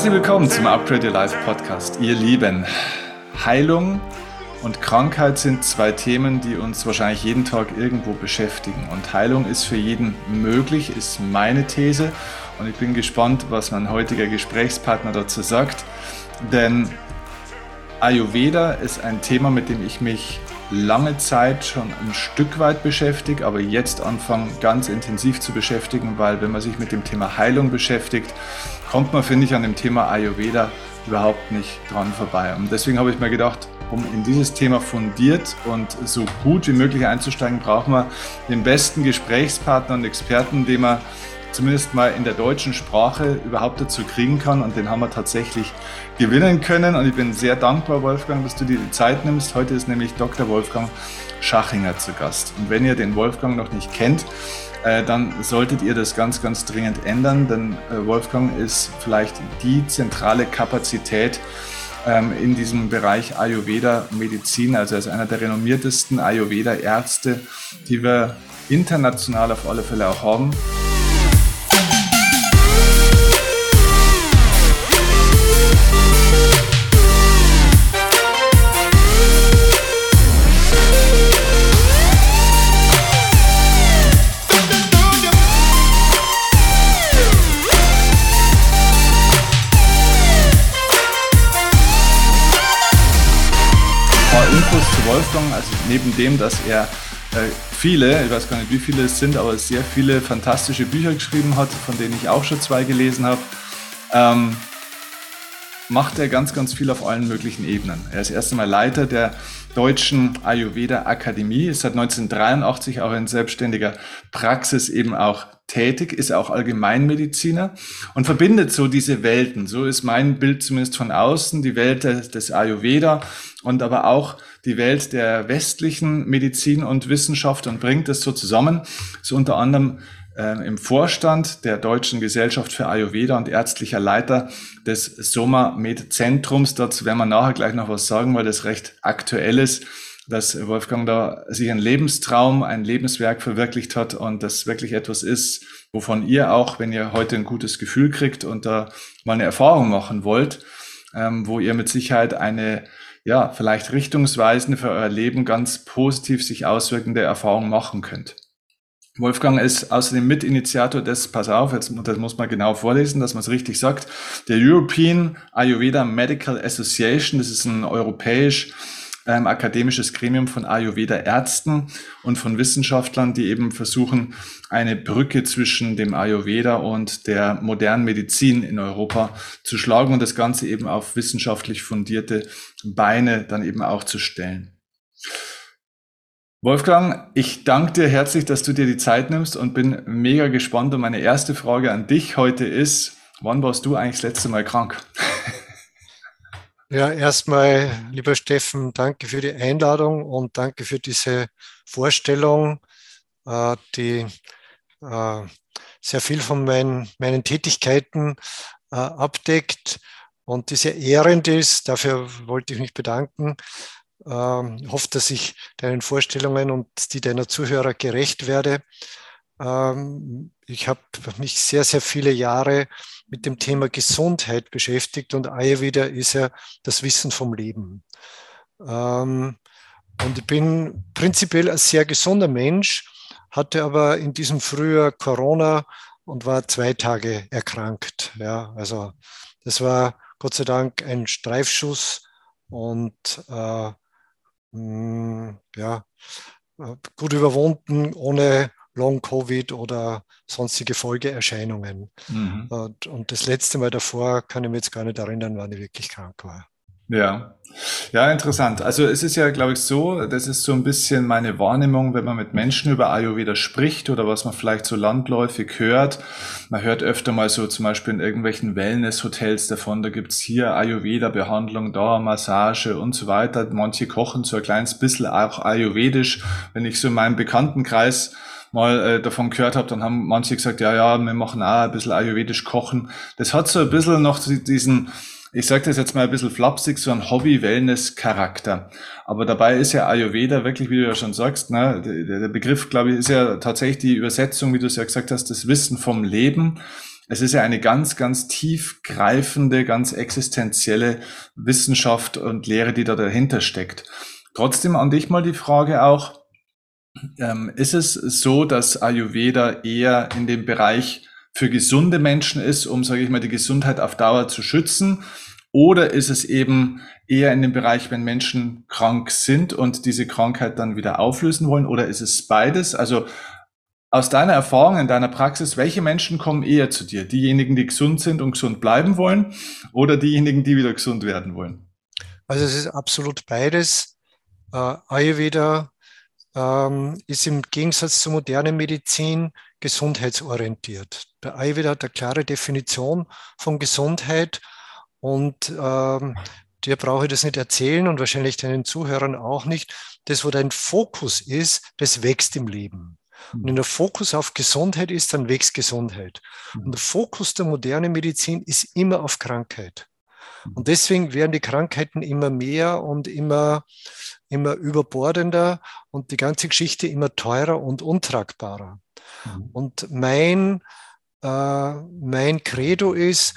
Herzlich willkommen zum Upgrade Your Life Podcast. Ihr Lieben, Heilung und Krankheit sind zwei Themen, die uns wahrscheinlich jeden Tag irgendwo beschäftigen. Und Heilung ist für jeden möglich, ist meine These. Und ich bin gespannt, was mein heutiger Gesprächspartner dazu sagt. Denn Ayurveda ist ein Thema, mit dem ich mich lange Zeit schon ein Stück weit beschäftigt, aber jetzt anfange ganz intensiv zu beschäftigen, weil wenn man sich mit dem Thema Heilung beschäftigt, kommt man, finde ich, an dem Thema Ayurveda überhaupt nicht dran vorbei. Und deswegen habe ich mir gedacht, um in dieses Thema fundiert und so gut wie möglich einzusteigen, brauchen wir den besten Gesprächspartner und Experten, den man zumindest mal in der deutschen Sprache überhaupt dazu kriegen kann. Und den haben wir tatsächlich gewinnen können. Und ich bin sehr dankbar, Wolfgang, dass du dir die Zeit nimmst. Heute ist nämlich Dr. Wolfgang Schachinger zu Gast. Und wenn ihr den Wolfgang noch nicht kennt, äh, dann solltet ihr das ganz, ganz dringend ändern, denn äh, Wolfgang ist vielleicht die zentrale Kapazität ähm, in diesem Bereich Ayurveda-Medizin. Also er ist einer der renommiertesten Ayurveda-Ärzte, die wir international auf alle Fälle auch haben. Wolfgang, also neben dem, dass er äh, viele, ich weiß gar nicht, wie viele es sind, aber sehr viele fantastische Bücher geschrieben hat, von denen ich auch schon zwei gelesen habe, ähm, macht er ganz, ganz viel auf allen möglichen Ebenen. Er ist erst einmal Leiter der Deutschen Ayurveda Akademie, ist seit 1983 auch in selbstständiger Praxis eben auch tätig, ist auch Allgemeinmediziner und verbindet so diese Welten. So ist mein Bild zumindest von außen, die Welt des Ayurveda und aber auch die Welt der westlichen Medizin und Wissenschaft und bringt das so zusammen. So unter anderem äh, im Vorstand der Deutschen Gesellschaft für Ayurveda und ärztlicher Leiter des Soma Med Zentrums. Dazu werden wir nachher gleich noch was sagen, weil das recht aktuell ist dass Wolfgang da sich ein Lebenstraum, ein Lebenswerk verwirklicht hat und das wirklich etwas ist, wovon ihr auch, wenn ihr heute ein gutes Gefühl kriegt und da mal eine Erfahrung machen wollt, ähm, wo ihr mit Sicherheit eine ja, vielleicht richtungsweisende für euer Leben ganz positiv sich auswirkende Erfahrungen machen könnt. Wolfgang ist außerdem Mitinitiator des, pass auf, jetzt, das muss man genau vorlesen, dass man es richtig sagt, der European Ayurveda Medical Association, das ist ein europäisch ähm, akademisches Gremium von Ayurveda-Ärzten und von Wissenschaftlern, die eben versuchen, eine Brücke zwischen dem Ayurveda und der modernen Medizin in Europa zu schlagen und das Ganze eben auf wissenschaftlich fundierte Beine dann eben auch zu stellen. Wolfgang, ich danke dir herzlich, dass du dir die Zeit nimmst und bin mega gespannt. Und meine erste Frage an dich heute ist, wann warst du eigentlich das letzte Mal krank? Ja, erstmal, lieber Steffen, danke für die Einladung und danke für diese Vorstellung, äh, die äh, sehr viel von meinen, meinen Tätigkeiten äh, abdeckt und die sehr ehrend ist. Dafür wollte ich mich bedanken. Ähm, ich hoffe, dass ich deinen Vorstellungen und die deiner Zuhörer gerecht werde. Ähm, ich habe mich sehr, sehr viele Jahre mit dem Thema Gesundheit beschäftigt und Ayurveda ist ja das Wissen vom Leben. Ähm, und ich bin prinzipiell ein sehr gesunder Mensch, hatte aber in diesem Frühjahr Corona und war zwei Tage erkrankt. Ja, also das war Gott sei Dank ein Streifschuss und äh, mh, mm, ja, gut überwunden, ohne Long-Covid oder sonstige Folgeerscheinungen. Mhm. Und, und, das letzte Mal davor kann ich mich jetzt gar nicht erinnern, wann ich wirklich krank war. Ja, ja, interessant. Also es ist ja, glaube ich, so, das ist so ein bisschen meine Wahrnehmung, wenn man mit Menschen über Ayurveda spricht oder was man vielleicht so landläufig hört. Man hört öfter mal so zum Beispiel in irgendwelchen Wellness-Hotels davon, da gibt's hier Ayurveda-Behandlung, da Massage und so weiter. Manche kochen so ein kleines bisschen auch ayurvedisch. Wenn ich so in meinem Bekanntenkreis mal äh, davon gehört habe, dann haben manche gesagt, ja, ja, wir machen auch ein bisschen ayurvedisch kochen. Das hat so ein bisschen noch diesen, ich sage das jetzt mal ein bisschen flapsig, so ein Hobby-Wellness-Charakter. Aber dabei ist ja Ayurveda wirklich, wie du ja schon sagst, ne, der, der Begriff, glaube ich, ist ja tatsächlich die Übersetzung, wie du es ja gesagt hast, das Wissen vom Leben. es ist ja eine ganz, ganz tiefgreifende, ganz existenzielle Wissenschaft und Lehre, die da dahinter steckt. Trotzdem an dich mal die Frage auch, ähm, ist es so, dass Ayurveda eher in dem Bereich für gesunde Menschen ist, um, sage ich mal, die Gesundheit auf Dauer zu schützen? Oder ist es eben eher in dem Bereich, wenn Menschen krank sind und diese Krankheit dann wieder auflösen wollen? Oder ist es beides? Also aus deiner Erfahrung, in deiner Praxis, welche Menschen kommen eher zu dir? Diejenigen, die gesund sind und gesund bleiben wollen oder diejenigen, die wieder gesund werden wollen? Also es ist absolut beides. Äh, Ayurveda ist im Gegensatz zur modernen Medizin gesundheitsorientiert. Der Ayurveda hat eine klare Definition von Gesundheit und ähm, dir brauche ich das nicht erzählen und wahrscheinlich deinen Zuhörern auch nicht. Das, wo dein Fokus ist, das wächst im Leben. Und wenn der Fokus auf Gesundheit ist, dann wächst Gesundheit. Mhm. Und der Fokus der modernen Medizin ist immer auf Krankheit. Mhm. Und deswegen werden die Krankheiten immer mehr und immer, immer überbordender und die ganze Geschichte immer teurer und untragbarer. Mhm. Und mein, äh, mein Credo ist,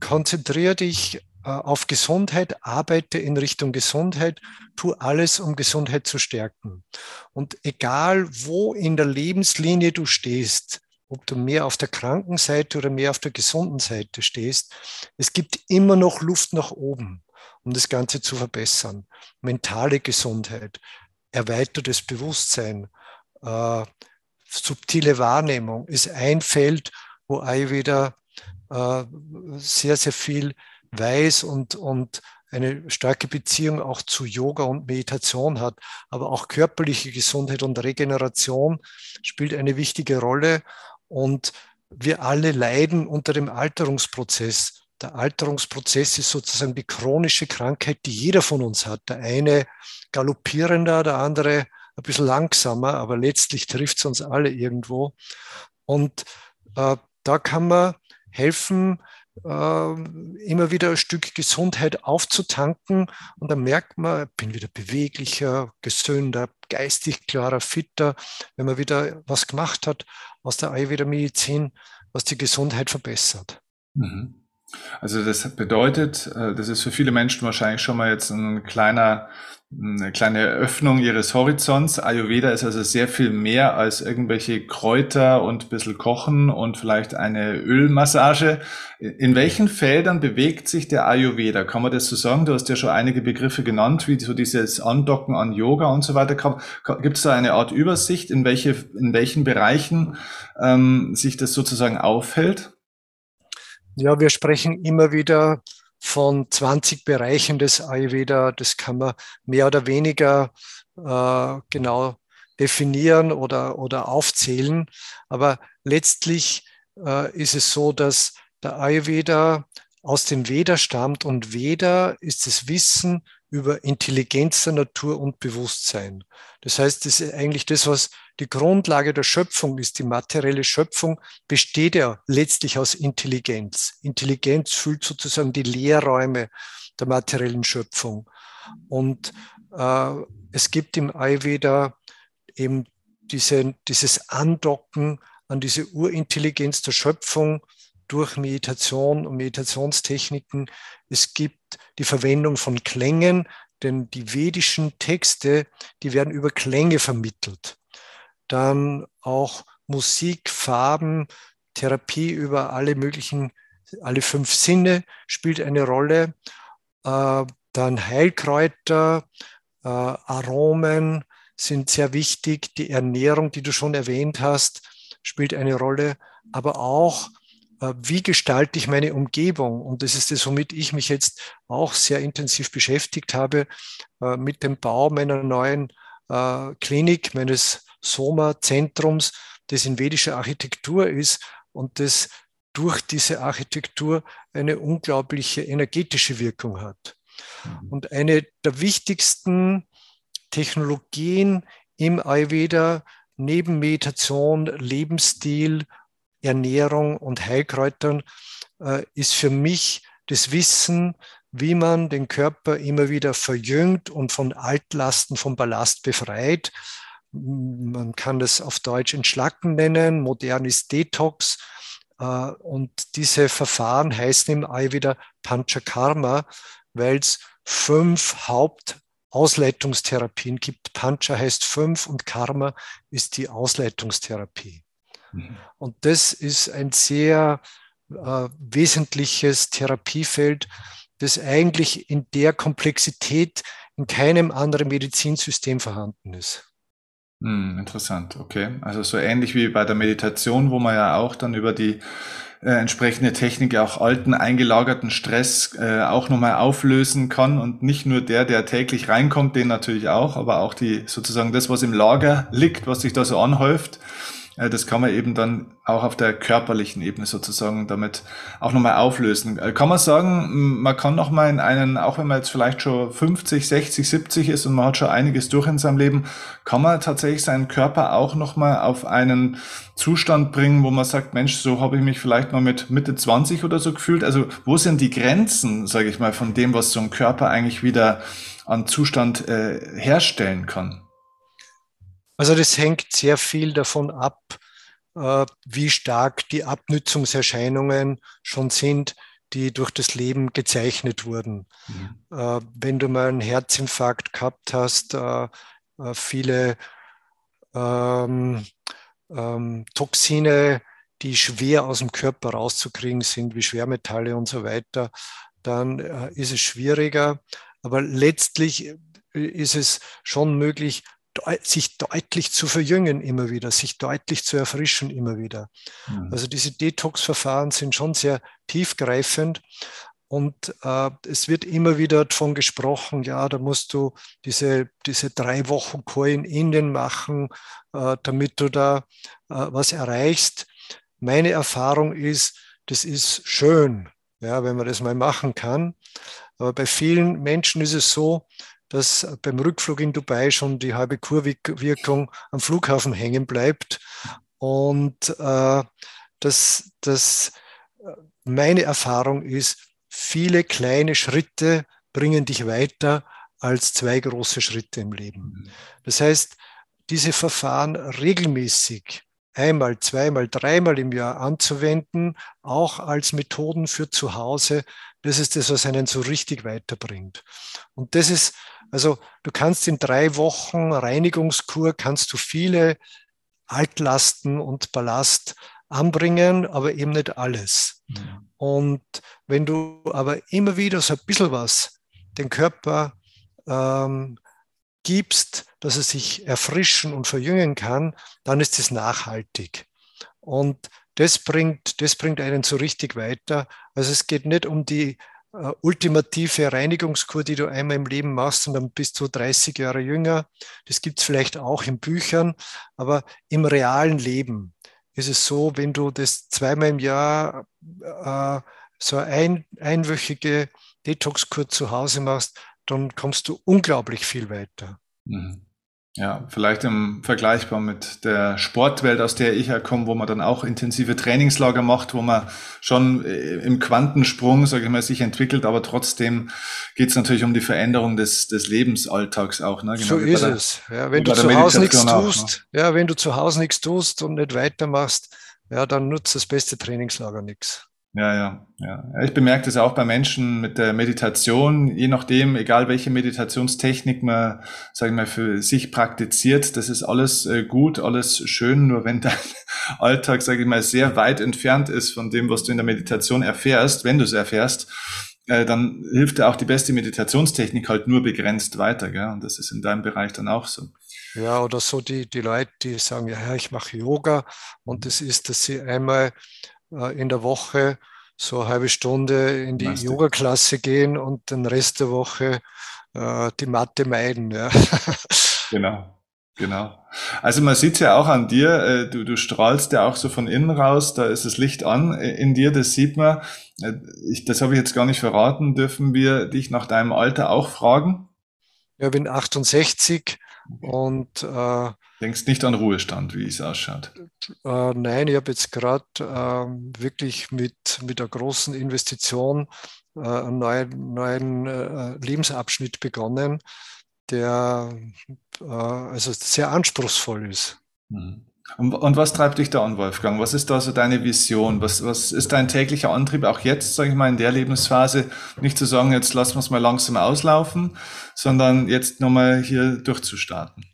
konzentriere dich äh, auf Gesundheit, arbeite in Richtung Gesundheit, tu alles, um Gesundheit zu stärken. Und egal, wo in der Lebenslinie du stehst, ob du mehr auf der kranken Seite oder mehr auf der gesunden Seite stehst, es gibt immer noch Luft nach oben, um das Ganze zu verbessern. Mentale Gesundheit, erweitertes Bewusstsein, äh, subtile Wahrnehmung ist ein Feld, wo Ayurveda äh, sehr, sehr viel weiß und, und eine starke Beziehung auch zu Yoga und Meditation hat, aber auch körperliche Gesundheit und Regeneration spielt eine wichtige Rolle. Und wir alle leiden unter dem Alterungsprozess. Der Alterungsprozess ist sozusagen die chronische Krankheit, die jeder von uns hat. Der eine galoppierender, der andere ein bisschen langsamer, aber letztlich trifft es uns alle irgendwo. Und äh, da kann man helfen, ähm, immer wieder ein Stück Gesundheit aufzutanken und dann merkt man, ich bin wieder beweglicher, gesünder, geistig klarer, fitter, wenn man wieder was gemacht hat aus der Ayurveda-Medizin, was die Gesundheit verbessert. Mhm. Also das bedeutet, äh, das ist für viele Menschen wahrscheinlich schon mal jetzt ein kleiner eine kleine Öffnung ihres Horizonts. Ayurveda ist also sehr viel mehr als irgendwelche Kräuter und ein bisschen Kochen und vielleicht eine Ölmassage. In welchen Feldern bewegt sich der Ayurveda? Kann man das so sagen? Du hast ja schon einige Begriffe genannt, wie so dieses Andocken an Yoga und so weiter. Gibt es da eine Art Übersicht, in welche, in welchen Bereichen ähm, sich das sozusagen aufhält? Ja, wir sprechen immer wieder von 20 Bereichen des Ayurveda. Das kann man mehr oder weniger äh, genau definieren oder, oder aufzählen. Aber letztlich äh, ist es so, dass der Ayurveda aus dem Veda stammt und Veda ist das Wissen über Intelligenz der Natur und Bewusstsein. Das heißt, das ist eigentlich das, was die Grundlage der Schöpfung ist. Die materielle Schöpfung besteht ja letztlich aus Intelligenz. Intelligenz füllt sozusagen die Leerräume der materiellen Schöpfung. Und äh, es gibt im Ayurveda eben diese, dieses Andocken an diese Urintelligenz der Schöpfung durch Meditation und Meditationstechniken. Es gibt die Verwendung von Klängen, denn die vedischen Texte, die werden über Klänge vermittelt. Dann auch Musik, Farben, Therapie über alle möglichen, alle fünf Sinne spielt eine Rolle. Äh, dann Heilkräuter, äh, Aromen sind sehr wichtig. Die Ernährung, die du schon erwähnt hast, spielt eine Rolle. Aber auch wie gestalte ich meine Umgebung? Und das ist das, womit ich mich jetzt auch sehr intensiv beschäftigt habe, äh, mit dem Bau meiner neuen äh, Klinik, meines Soma-Zentrums, das in vedischer Architektur ist und das durch diese Architektur eine unglaubliche energetische Wirkung hat. Mhm. Und eine der wichtigsten Technologien im Ayurveda neben Meditation, Lebensstil Ernährung und Heilkräutern äh, ist für mich das Wissen, wie man den Körper immer wieder verjüngt und von Altlasten, vom Ballast befreit. Man kann das auf Deutsch Entschlacken nennen, modern ist Detox, und diese Verfahren heißen im Ayurveda Panchakarma, weil es fünf Hauptausleitungstherapien gibt. Pancha heißt fünf und Karma ist die Ausleitungstherapie. Und das ist ein sehr äh, wesentliches Therapiefeld, das eigentlich in der Komplexität in keinem anderen Medizinsystem vorhanden ist. Hm, interessant, okay. Also so ähnlich wie bei der Meditation, wo man ja auch dann über die äh, entsprechende Technik auch alten eingelagerten Stress äh, auch nochmal auflösen kann und nicht nur der, der täglich reinkommt, den natürlich auch, aber auch die sozusagen das, was im Lager liegt, was sich da so anhäuft, das kann man eben dann auch auf der körperlichen Ebene sozusagen damit auch nochmal auflösen. Äh, kann man sagen, man kann nochmal in einen, auch wenn man jetzt vielleicht schon 50, 60, 70 ist und man hat schon einiges durch in seinem Leben, kann man tatsächlich seinen Körper auch nochmal auf einen Zustand bringen, wo man sagt, Mensch, so habe ich mich vielleicht mal mit Mitte 20 oder so gefühlt. Also wo sind die Grenzen, sage ich mal, von dem, was so ein Körper eigentlich wieder an Zustand äh, herstellen kann? Also das hängt sehr viel davon ab, äh, wie stark die Abnützungserscheinungen schon sind, die durch das Leben gezeichnet wurden. Mhm. Äh, wenn du mal einen Herzinfarkt gehabt hast, äh, viele ähm, ähm, Toxine, die schwer aus dem Körper rauszukriegen sind, wie Schwermetalle und so weiter, dann ist es schwieriger. Aber letztlich ist es schon möglich, sich deutlich zu verjüngen immer wieder, sich deutlich zu erfrischen immer wieder. Mhm. Also diese Detox-Verfahren sind schon sehr tiefgreifend und äh, es wird immer wieder davon gesprochen, ja, da musst du diese, diese drei Wochen Coin Indien machen, äh, damit du da äh, was erreichst. Meine Erfahrung ist, das ist schön, ja, wenn man das mal machen kann. Aber bei vielen Menschen ist es so, dass beim Rückflug in Dubai schon die halbe Kurwirkung am Flughafen hängen bleibt. Und äh, das, das, meine Erfahrung ist, viele kleine Schritte bringen dich weiter als zwei große Schritte im Leben. Mhm. Das heißt, diese Verfahren regelmäßig einmal, zweimal, dreimal im Jahr anzuwenden, auch als Methoden für zu Hause, das ist das, was einen so richtig weiterbringt. Und das ist, also du kannst in drei Wochen Reinigungskur, kannst du viele Altlasten und Ballast anbringen, aber eben nicht alles. Mhm. Und wenn du aber immer wieder so ein bisschen was den Körper ähm, gibst, dass er sich erfrischen und verjüngen kann, dann ist es nachhaltig. Und das bringt, das bringt einen so richtig weiter. Also es geht nicht um die äh, ultimative Reinigungskur, die du einmal im Leben machst und dann bist du 30 Jahre jünger. Das gibt es vielleicht auch in Büchern, aber im realen Leben ist es so, wenn du das zweimal im Jahr äh, so ein, einwöchige Detoxkur zu Hause machst, dann kommst du unglaublich viel weiter. Mhm. Ja, vielleicht im vergleichbar mit der Sportwelt, aus der ich herkomme, wo man dann auch intensive Trainingslager macht, wo man schon äh, im Quantensprung, sage ich mal, sich entwickelt, aber trotzdem geht es natürlich um die Veränderung des, des Lebensalltags auch. Ne? Genau so ist der, es. Ja, wenn du zu Hause nichts tust, ne? ja, wenn du zu Hause nichts tust und nicht weitermachst, ja, dann nutzt das beste Trainingslager nichts. Ja, ja, ja. Ich bemerke das auch bei Menschen mit der Meditation, je nachdem, egal welche Meditationstechnik man, sage ich mal, für sich praktiziert, das ist alles äh, gut, alles schön, nur wenn dein Alltag, sage ich mal, sehr weit entfernt ist von dem, was du in der Meditation erfährst, wenn du es erfährst, äh, dann hilft dir auch die beste Meditationstechnik halt nur begrenzt weiter, gell? Und das ist in deinem Bereich dann auch so. Ja, oder so die, die Leute, die sagen, ja, ich mache Yoga und das ist, dass sie einmal in der Woche so eine halbe Stunde in die Yoga-Klasse gehen und den Rest der Woche äh, die Matte meiden. Ja. Genau. Genau. Also man sieht ja auch an dir, äh, du, du strahlst ja auch so von innen raus, da ist das Licht an in dir, das sieht man. Ich, das habe ich jetzt gar nicht verraten. Dürfen wir dich nach deinem Alter auch fragen? Ja, ich bin 68 und äh, Denkst nicht an Ruhestand, wie es ausschaut? Äh, nein, ich habe jetzt gerade äh, wirklich mit, mit einer großen Investition äh, einen neuen, neuen äh, Lebensabschnitt begonnen, der äh, also sehr anspruchsvoll ist. Mhm. Und, und, was treibt dich da an, Wolfgang? Was ist da so deine Vision? Was, was ist dein täglicher Antrieb auch jetzt, sage ich mal, in der Lebensphase? Nicht zu sagen, jetzt lassen wir es mal langsam auslaufen, sondern jetzt nochmal hier durchzustarten.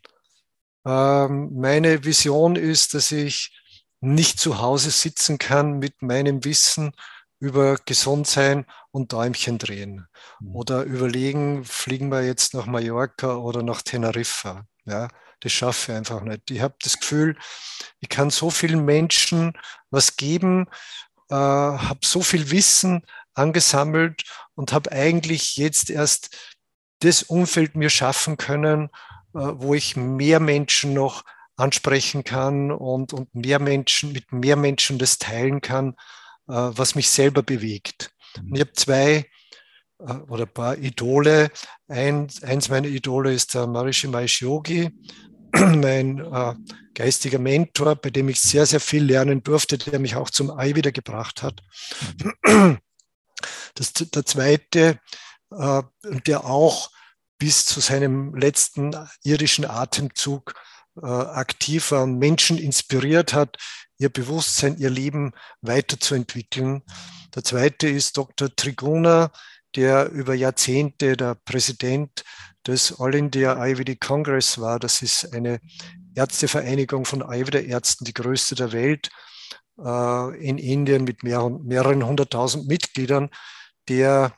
Ähm, meine Vision ist, dass ich nicht zu Hause sitzen kann mit meinem Wissen über Gesundsein und Däumchen drehen mhm. oder überlegen, fliegen wir jetzt nach Mallorca oder nach Teneriffa. Ja, das schaffe ich einfach nicht. Ich habe das Gefühl, ich kann so vielen Menschen was geben, äh, habe so viel Wissen angesammelt und habe eigentlich jetzt erst das Umfeld mir schaffen können, äh, wo ich mehr Menschen noch ansprechen kann und, und mehr Menschen, mit mehr Menschen das teilen kann, äh, was mich selber bewegt. Und ich habe zwei äh, oder ein paar Idole. Ein, eins meiner Idole ist der Maharishi Mahesh Yogi, mein äh, geistiger Mentor, bei dem ich sehr, sehr viel lernen durfte, der mich auch zum Ei wieder gebracht hat. Das, der zweite, äh, der auch bis zu seinem letzten irdischen Atemzug äh, aktiv war und Menschen inspiriert hat, ihr Bewusstsein, ihr Leben weiterzuentwickeln. Der zweite ist Dr. Triguna, der über Jahrzehnte der Präsident des All India Ayurvedic Congress war. Das ist eine Ärztevereinigung von Ayurveda-Ärzten, die größte der Welt äh, in Indien mit mehreren, mehreren hunderttausend Mitgliedern. Der,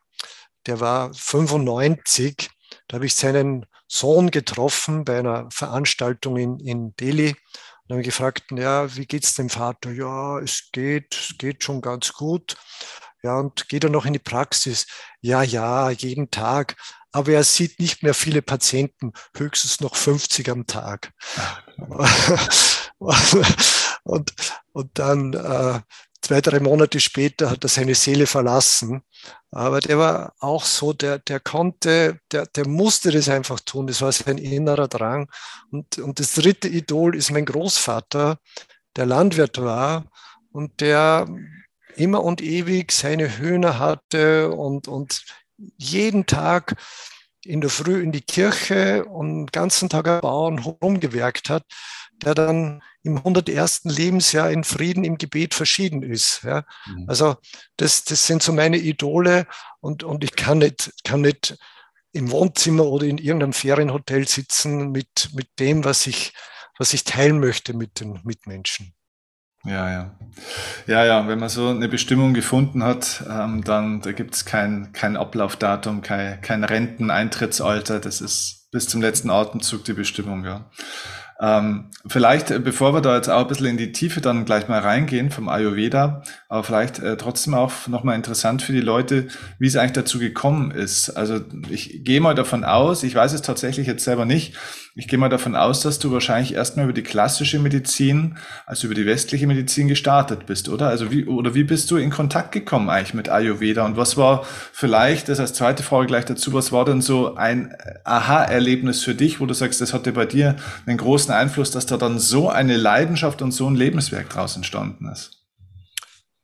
der war 95. Da habe ich seinen Sohn getroffen bei einer Veranstaltung in, in Delhi und habe gefragt, ja, wie geht's dem Vater? Ja, es geht, es geht schon ganz gut. Ja, und geht er noch in die Praxis? Ja, ja, jeden Tag. Aber er sieht nicht mehr viele Patienten, höchstens noch 50 am Tag. und, und dann äh, zwei, drei Monate später hat er seine Seele verlassen. Aber der war auch so, der, der konnte, der, der musste das einfach tun. Das war sein innerer Drang. Und, und das dritte Idol ist mein Großvater, der Landwirt war und der immer und ewig seine Hühner hatte und, und jeden Tag in der Früh in die Kirche und den ganzen Tag am Bauern rumgewerkt hat, der dann im 101. Lebensjahr in Frieden im Gebet verschieden ist. Ja. Mhm. Also das, das sind so meine Idole und, und ich kann nicht, kann nicht im Wohnzimmer oder in irgendeinem Ferienhotel sitzen mit, mit dem, was ich, was ich teilen möchte mit den Mitmenschen. Ja, ja. Ja, ja, wenn man so eine Bestimmung gefunden hat, ähm, dann da gibt es kein, kein Ablaufdatum, kein, kein Renteneintrittsalter. Das ist bis zum letzten Atemzug die Bestimmung, ja. Ähm, vielleicht, äh, bevor wir da jetzt auch ein bisschen in die Tiefe dann gleich mal reingehen vom Ayurveda, aber vielleicht äh, trotzdem auch nochmal interessant für die Leute, wie es eigentlich dazu gekommen ist. Also ich gehe mal davon aus, ich weiß es tatsächlich jetzt selber nicht, ich gehe mal davon aus, dass du wahrscheinlich erstmal über die klassische Medizin, also über die westliche Medizin gestartet bist, oder? Also wie, oder wie bist du in Kontakt gekommen eigentlich mit Ayurveda? Und was war vielleicht, das als zweite Frage gleich dazu, was war denn so ein Aha-Erlebnis für dich, wo du sagst, das hatte bei dir einen großen Einfluss, dass da dann so eine Leidenschaft und so ein Lebenswerk draus entstanden ist?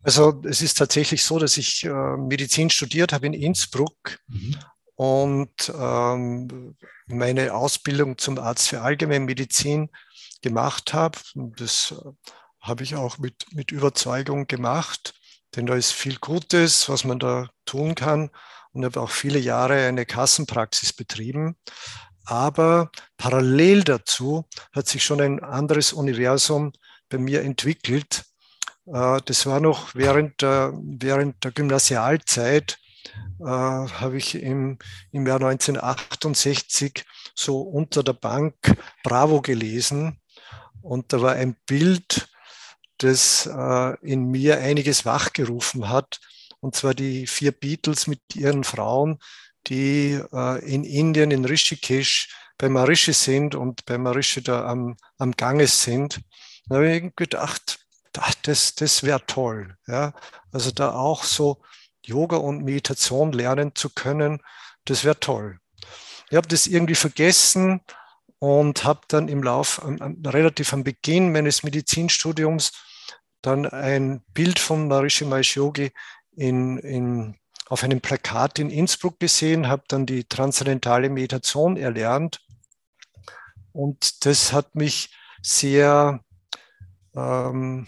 Also es ist tatsächlich so, dass ich äh, Medizin studiert habe in Innsbruck mhm und ähm, meine Ausbildung zum Arzt für Allgemeinmedizin gemacht habe. Das äh, habe ich auch mit, mit Überzeugung gemacht, denn da ist viel Gutes, was man da tun kann. Und habe auch viele Jahre eine Kassenpraxis betrieben. Aber parallel dazu hat sich schon ein anderes Universum bei mir entwickelt. Äh, das war noch während der, während der Gymnasialzeit äh, habe ich im, im Jahr 1968 so unter der Bank Bravo gelesen. Und da war ein Bild, das äh, in mir einiges wachgerufen hat. Und zwar die vier Beatles mit ihren Frauen, die äh, in Indien, in Rishikesh, bei Marishi sind und bei Marishi da am, am Ganges sind. Da habe ich gedacht, das, das wäre toll. Ja? Also da auch so Yoga und Meditation lernen zu können, das wäre toll. Ich habe das irgendwie vergessen und habe dann im Lauf, relativ am Beginn meines Medizinstudiums, dann ein Bild von Maharishi Mahesh Yogi in, in, auf einem Plakat in Innsbruck gesehen, habe dann die transzendentale Meditation erlernt und das hat mich sehr ähm,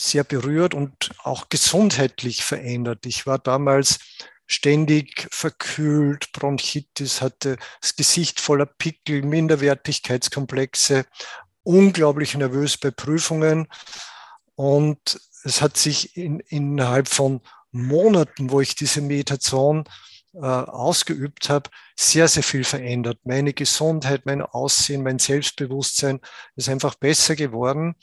sehr berührt und auch gesundheitlich verändert. Ich war damals ständig verkühlt, Bronchitis, hatte das Gesicht voller Pickel, Minderwertigkeitskomplexe, unglaublich nervös bei Prüfungen. Und es hat sich in, innerhalb von Monaten, wo ich diese Meditation äh, ausgeübt habe, sehr, sehr viel verändert. Meine Gesundheit, mein Aussehen, mein Selbstbewusstsein ist einfach besser geworden.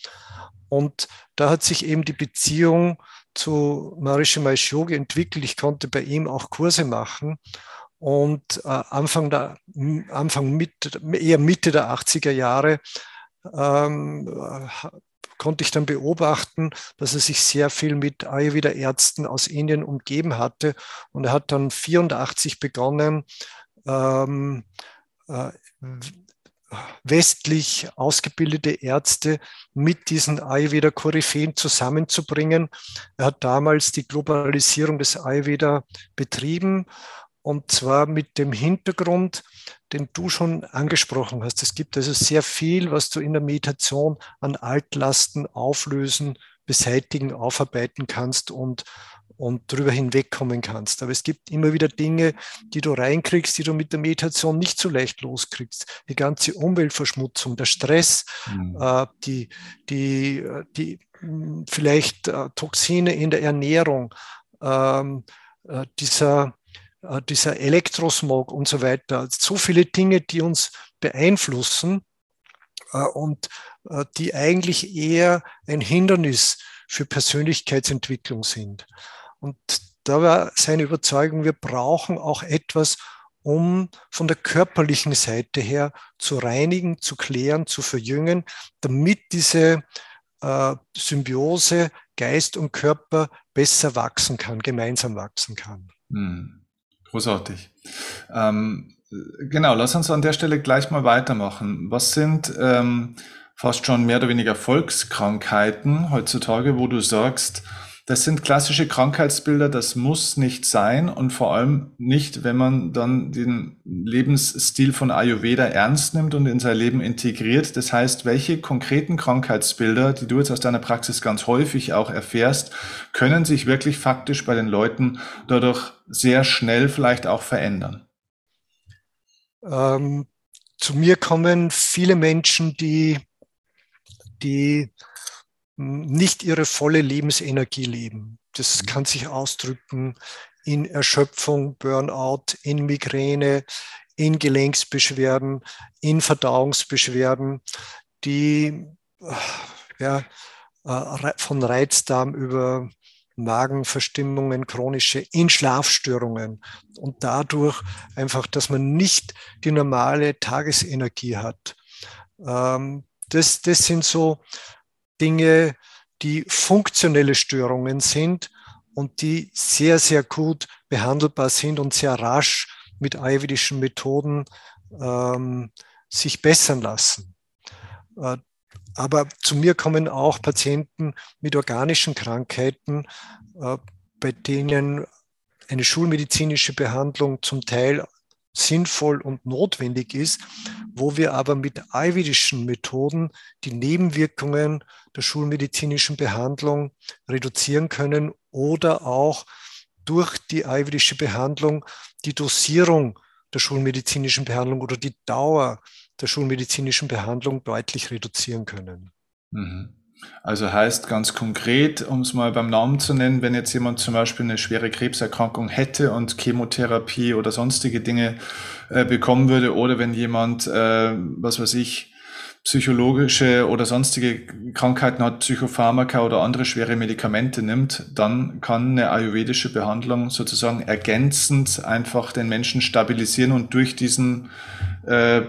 Und da hat sich eben die Beziehung zu Maharishi Mahesh Yogi entwickelt. Ich konnte bei ihm auch Kurse machen. Und äh, Anfang, der, Anfang Mitte, eher Mitte der 80er Jahre ähm, konnte ich dann beobachten, dass er sich sehr viel mit Ayurveda-Ärzten aus Indien umgeben hatte. Und er hat dann 84 begonnen, ähm, äh, westlich ausgebildete Ärzte mit diesen Ayurveda-Koryphäen zusammenzubringen. Er hat damals die Globalisierung des Ayurveda betrieben und zwar mit dem Hintergrund, den du schon angesprochen hast. Es gibt also sehr viel, was du in der Meditation an Altlasten auflösen, beseitigen, aufarbeiten kannst und und drüber hinwegkommen kannst. Aber es gibt immer wieder Dinge, die du reinkriegst, die du mit der Meditation nicht so leicht loskriegst. Die ganze Umweltverschmutzung, der Stress, mhm. äh, die, die, die hm, vielleicht äh, Toxine in der Ernährung, ähm, äh, dieser, dieser Elektrosmog und so weiter. So viele Dinge, die uns beeinflussen äh, und äh, die eigentlich eher ein Hindernis für Persönlichkeitsentwicklung sind. Und da war seine Überzeugung, wir brauchen auch etwas, um von der körperlichen Seite her zu reinigen, zu klären, zu verjüngen, damit diese äh, Symbiose Geist und Körper besser wachsen kann, gemeinsam wachsen kann. Hm. Großartig. Ähm, genau, lass uns an der Stelle gleich mal weitermachen. Was sind ähm, fast schon mehr oder weniger Volkskrankheiten heutzutage, wo du sagst, das sind klassische Krankheitsbilder, das muss nicht sein und vor allem nicht, wenn man dann den Lebensstil von Ayurveda ernst nimmt und in sein Leben integriert. Das heißt, welche konkreten Krankheitsbilder, die du jetzt aus deiner Praxis ganz häufig auch erfährst, können sich wirklich faktisch bei den Leuten dadurch sehr schnell vielleicht auch verändern? Ähm, zu mir kommen viele Menschen, die, die nicht ihre volle Lebensenergie leben. Das mhm. kann sich ausdrücken in Erschöpfung, Burnout, in Migräne, in Gelenksbeschwerden, in Verdauungsbeschwerden, die ja, äh, von Reizdarm über Magenverstimmungen, chronische, in Schlafstörungen und dadurch einfach, dass man nicht die normale Tagesenergie hat. Ähm, das, das sind so Dinge, die funktionelle Störungen sind und die sehr, sehr gut behandelbar sind und sehr rasch mit ayurvedischen Methoden ähm, sich bessern lassen. Äh, aber zu mir kommen auch Patienten mit organischen Krankheiten, äh, bei denen eine schulmedizinische Behandlung zum Teil sinnvoll und notwendig ist, wo wir aber mit ayurvedischen Methoden die Nebenwirkungen der schulmedizinischen Behandlung reduzieren können oder auch durch die ayurvedische Behandlung die Dosierung der schulmedizinischen Behandlung oder die Dauer der schulmedizinischen Behandlung deutlich reduzieren können. Mhm. Also heißt ganz konkret, um es mal beim Namen zu nennen, wenn jetzt jemand zum Beispiel eine schwere Krebserkrankung hätte und Chemotherapie oder sonstige Dinge äh, bekommen würde, oder wenn jemand, äh, was weiß ich, psychologische oder sonstige Krankheiten hat, Psychopharmaka oder andere schwere Medikamente nimmt, dann kann eine ayurvedische Behandlung sozusagen ergänzend einfach den Menschen stabilisieren und durch diesen äh,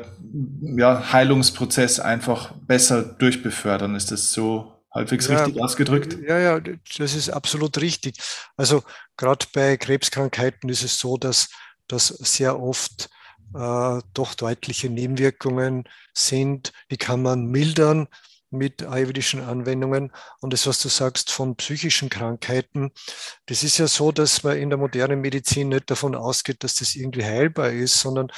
ja, Heilungsprozess einfach besser durchbefördern. Ist das so halbwegs ja, richtig ausgedrückt? Ja, ja, das ist absolut richtig. Also gerade bei Krebskrankheiten ist es so, dass, dass sehr oft äh, doch deutliche Nebenwirkungen sind. Die kann man mildern mit ayurvedischen Anwendungen. Und das, was du sagst von psychischen Krankheiten, das ist ja so, dass man in der modernen Medizin nicht davon ausgeht, dass das irgendwie heilbar ist, sondern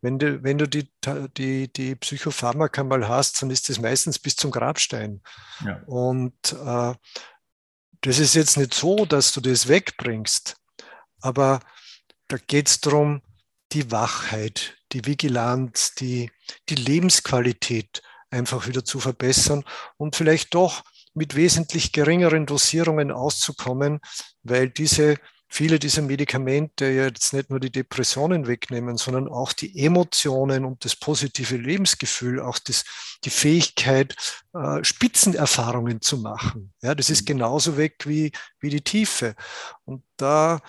wenn du, wenn du die, die, die Psychopharmaka mal hast, dann ist das meistens bis zum Grabstein. Ja. Und äh, das ist jetzt nicht so, dass du das wegbringst, aber da geht es darum, die Wachheit, die Vigilanz, die, die Lebensqualität einfach wieder zu verbessern und vielleicht doch mit wesentlich geringeren Dosierungen auszukommen, weil diese viele dieser Medikamente jetzt nicht nur die Depressionen wegnehmen, sondern auch die Emotionen und das positive Lebensgefühl, auch das, die Fähigkeit, äh, Spitzenerfahrungen zu machen. Ja, das ist mhm. genauso weg wie, wie die Tiefe. Und da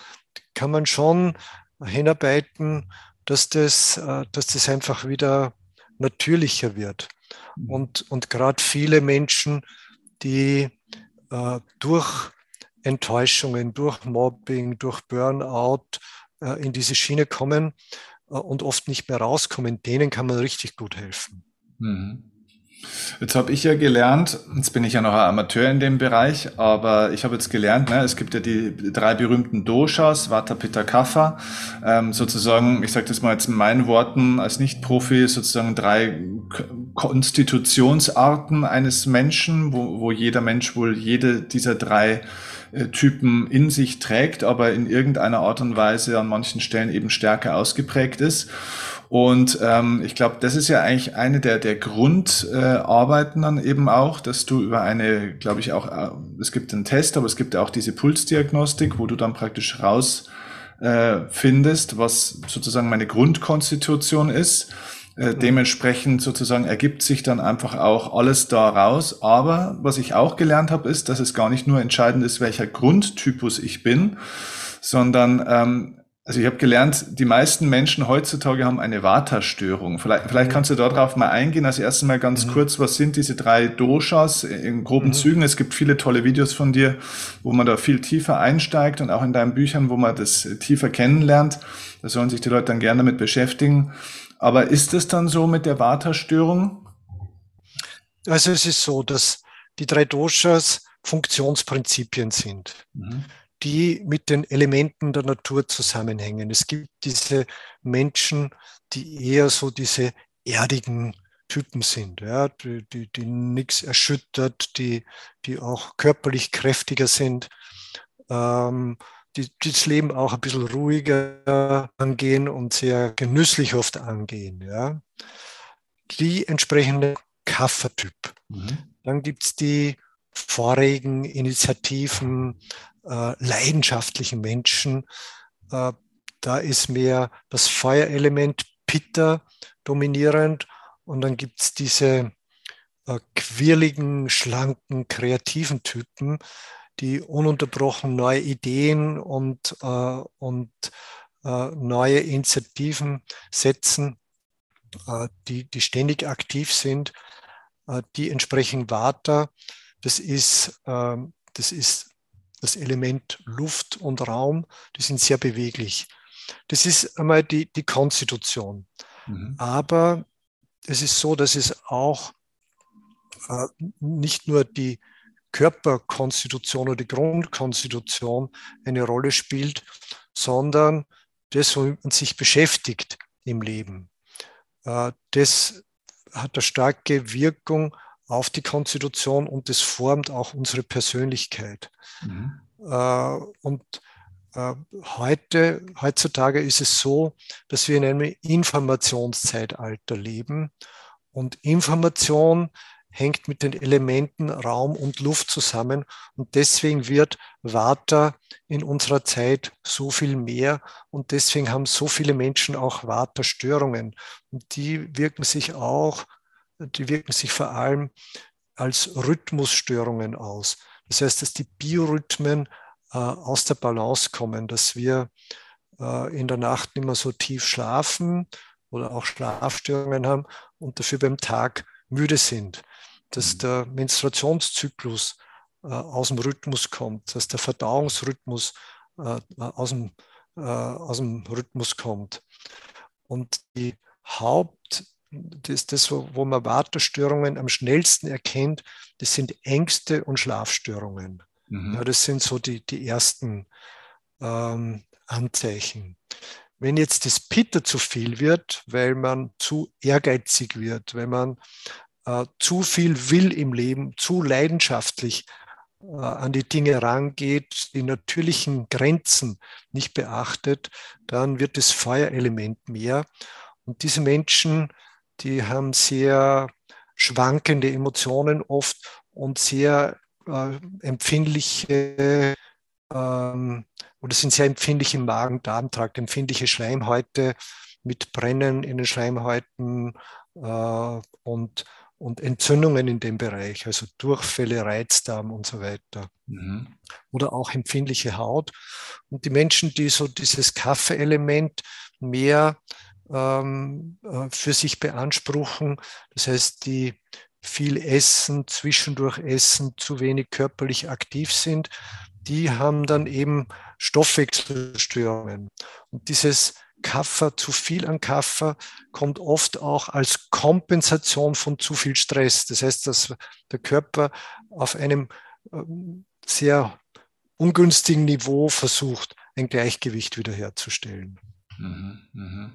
kann man schon hinarbeiten, dass das, äh, dass das einfach wieder natürlicher wird. Mhm. Und, und gerade viele Menschen, die äh, durch Enttäuschungen, durch Mobbing, durch Burnout äh, in diese Schiene kommen äh, und oft nicht mehr rauskommen, denen kann man richtig gut helfen. Mhm. Jetzt habe ich ja gelernt, jetzt bin ich ja noch ein Amateur in dem Bereich, aber ich habe jetzt gelernt, ne, es gibt ja die drei berühmten Doshas, Vata, Pitta, Kapha, ähm, sozusagen, ich sage das mal jetzt in meinen Worten als Nicht-Profi, sozusagen drei Konstitutionsarten eines Menschen, wo, wo jeder Mensch wohl jede dieser drei äh, Typen in sich trägt, aber in irgendeiner Art und Weise an manchen Stellen eben stärker ausgeprägt ist. Und ähm, ich glaube, das ist ja eigentlich eine der, der Grundarbeiten äh, dann eben auch, dass du über eine, glaube ich, auch, äh, es gibt einen Test, aber es gibt ja auch diese Pulsdiagnostik, wo du dann praktisch raus äh, findest, was sozusagen meine Grundkonstitution ist. Äh, mhm. dementsprechend sozusagen ergibt sich dann einfach auch alles da raus. Aber was ich auch gelernt habe, ist, dass es gar nicht nur entscheidend ist, welcher Grundtypus ich bin, sondern ähm, also ich habe gelernt, die meisten Menschen heutzutage haben eine Vata-Störung. Vielleicht, vielleicht mhm. kannst du darauf mal eingehen. Als erstes mal ganz mhm. kurz, was sind diese drei Doshas in groben mhm. Zügen? Es gibt viele tolle Videos von dir, wo man da viel tiefer einsteigt und auch in deinen Büchern, wo man das tiefer kennenlernt. Da sollen sich die Leute dann gerne damit beschäftigen. Aber ist es dann so mit der Vata-Störung? Also es ist so, dass die drei Doshas Funktionsprinzipien sind. Mhm die mit den Elementen der Natur zusammenhängen. Es gibt diese Menschen, die eher so diese erdigen Typen sind, ja, die, die, die nichts erschüttert, die, die auch körperlich kräftiger sind, ähm, die, die das Leben auch ein bisschen ruhiger angehen und sehr genüsslich oft angehen. Ja. Die entsprechende Kaffertyp. Mhm. Dann gibt es die vorigen Initiativen, äh, leidenschaftlichen Menschen. Äh, da ist mehr das Feuerelement Pitta dominierend und dann gibt es diese äh, quirligen, schlanken, kreativen Typen, die ununterbrochen neue Ideen und, und neue Initiativen setzen, die, die ständig aktiv sind, die entsprechen Vata. Das ist, ähm, das ist das Element Luft und Raum, die sind sehr beweglich. Das ist einmal die, die Konstitution. Mhm. Aber es ist so, dass es auch äh, nicht nur die Körperkonstitution oder die Grundkonstitution eine Rolle spielt, sondern das, womit man sich beschäftigt im Leben. Äh, das hat eine starke Wirkung auf die Konstitution und das formt auch unsere Persönlichkeit. Mhm. Äh, und äh, heute, heutzutage ist es so, dass wir in einem Informationszeitalter leben und Information hängt mit den Elementen Raum und Luft zusammen und deswegen wird Vata in unserer Zeit so viel mehr und deswegen haben so viele Menschen auch Vata-Störungen und die wirken sich auch die wirken sich vor allem als Rhythmusstörungen aus. Das heißt, dass die Biorhythmen äh, aus der Balance kommen, dass wir äh, in der Nacht nicht mehr so tief schlafen oder auch Schlafstörungen haben und dafür beim Tag müde sind, dass mhm. der Menstruationszyklus äh, aus dem Rhythmus kommt, dass der Verdauungsrhythmus äh, aus, dem, äh, aus dem Rhythmus kommt. Und die Haupt das, das wo man Waterstörungen am schnellsten erkennt, das sind Ängste und Schlafstörungen. Mhm. Ja, das sind so die, die ersten ähm, Anzeichen. Wenn jetzt das Pitter zu viel wird, weil man zu ehrgeizig wird, wenn man äh, zu viel will im Leben, zu leidenschaftlich äh, an die Dinge rangeht, die natürlichen Grenzen nicht beachtet, dann wird das Feuerelement mehr. Und diese Menschen, die haben sehr schwankende Emotionen oft und sehr äh, empfindliche ähm, oder sind sehr empfindlich im Magen-Darm-Trakt, empfindliche Schleimhäute mit Brennen in den Schleimhäuten äh, und, und Entzündungen in dem Bereich, also Durchfälle, Reizdarm und so weiter. Mhm. Oder auch empfindliche Haut. Und die Menschen, die so dieses Kaffeeelement mehr ähm, äh, für sich beanspruchen, das heißt, die viel essen, zwischendurch essen, zu wenig körperlich aktiv sind, die haben dann eben Stoffwechselstörungen. Und dieses Kaffer, zu viel an Kaffer, kommt oft auch als Kompensation von zu viel Stress. Das heißt, dass der Körper auf einem ähm, sehr ungünstigen Niveau versucht, ein Gleichgewicht wiederherzustellen. Mhm, mh.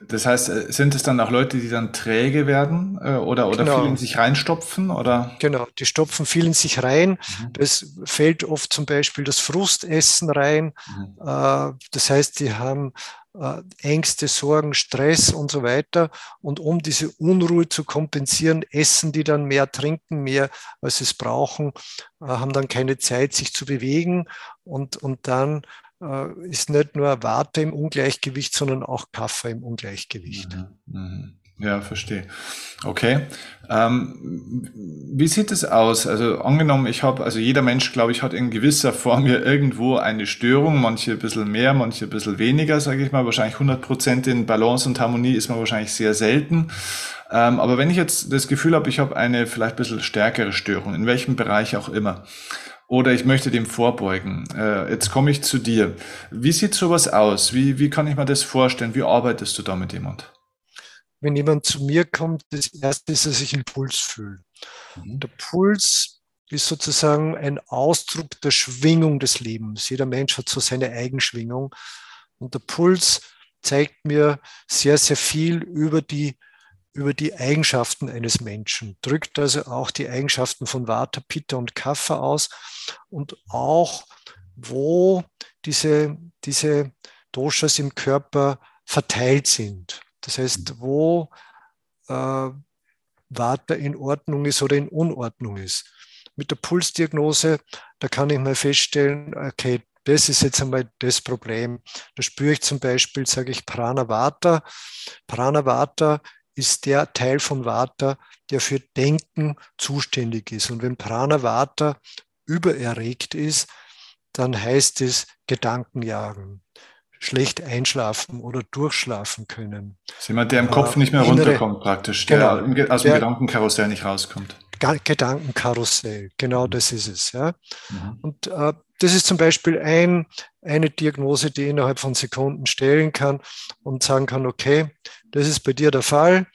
Das heißt, äh, sind es dann auch Leute, die dann träge werden äh, oder, oder genau. viel in sich reinstopfen? Oder? Genau, die stopfen viel in sich rein. Mhm. Das fällt oft zum Beispiel das Frustessen rein. Mhm. Äh, das heißt, die haben Ängste, Sorgen, Stress und so weiter. Und um diese Unruhe zu kompensieren, essen die dann mehr, trinken mehr, als sie es brauchen, haben dann keine Zeit, sich zu bewegen. Und, und dann ist nicht nur Warte im Ungleichgewicht, sondern auch Kaffee im Ungleichgewicht. Mhm, mhm. Ja, verstehe. Okay. Ähm, wie sieht es aus? Also angenommen, ich habe, also jeder Mensch, glaube ich, hat in gewisser Form ja irgendwo eine Störung, manche ein bisschen mehr, manche ein bisschen weniger, sage ich mal. Wahrscheinlich 100 Prozent in Balance und Harmonie ist man wahrscheinlich sehr selten. Ähm, aber wenn ich jetzt das Gefühl habe, ich habe eine vielleicht ein bisschen stärkere Störung, in welchem Bereich auch immer, oder ich möchte dem vorbeugen. Äh, jetzt komme ich zu dir. Wie sieht sowas aus? Wie, wie kann ich mir das vorstellen? Wie arbeitest du da mit jemand? Wenn jemand zu mir kommt, das erste ist, dass ich einen Puls fühle. Mhm. Der Puls ist sozusagen ein Ausdruck der Schwingung des Lebens. Jeder Mensch hat so seine Eigenschwingung. Und der Puls zeigt mir sehr, sehr viel über die über die Eigenschaften eines Menschen, drückt also auch die Eigenschaften von Vata, Pitta und Kapha aus und auch, wo diese, diese Doshas im Körper verteilt sind. Das heißt, wo äh, Vata in Ordnung ist oder in Unordnung ist. Mit der Pulsdiagnose, da kann ich mal feststellen, okay, das ist jetzt einmal das Problem. Da spüre ich zum Beispiel, sage ich Prana Vata. Ist der Teil von Vata, der für Denken zuständig ist. Und wenn Prana Vata übererregt ist, dann heißt es Gedanken jagen, schlecht einschlafen oder durchschlafen können. Das ist jemand, der im Kopf äh, nicht mehr innere, runterkommt praktisch, der genau, aus dem Gedankenkarussell nicht rauskommt. Gedankenkarussell, genau mhm. das ist es. Ja. Mhm. Und äh, das ist zum Beispiel ein, eine Diagnose, die innerhalb von Sekunden stellen kann und sagen kann, okay, das ist bei dir der Fall,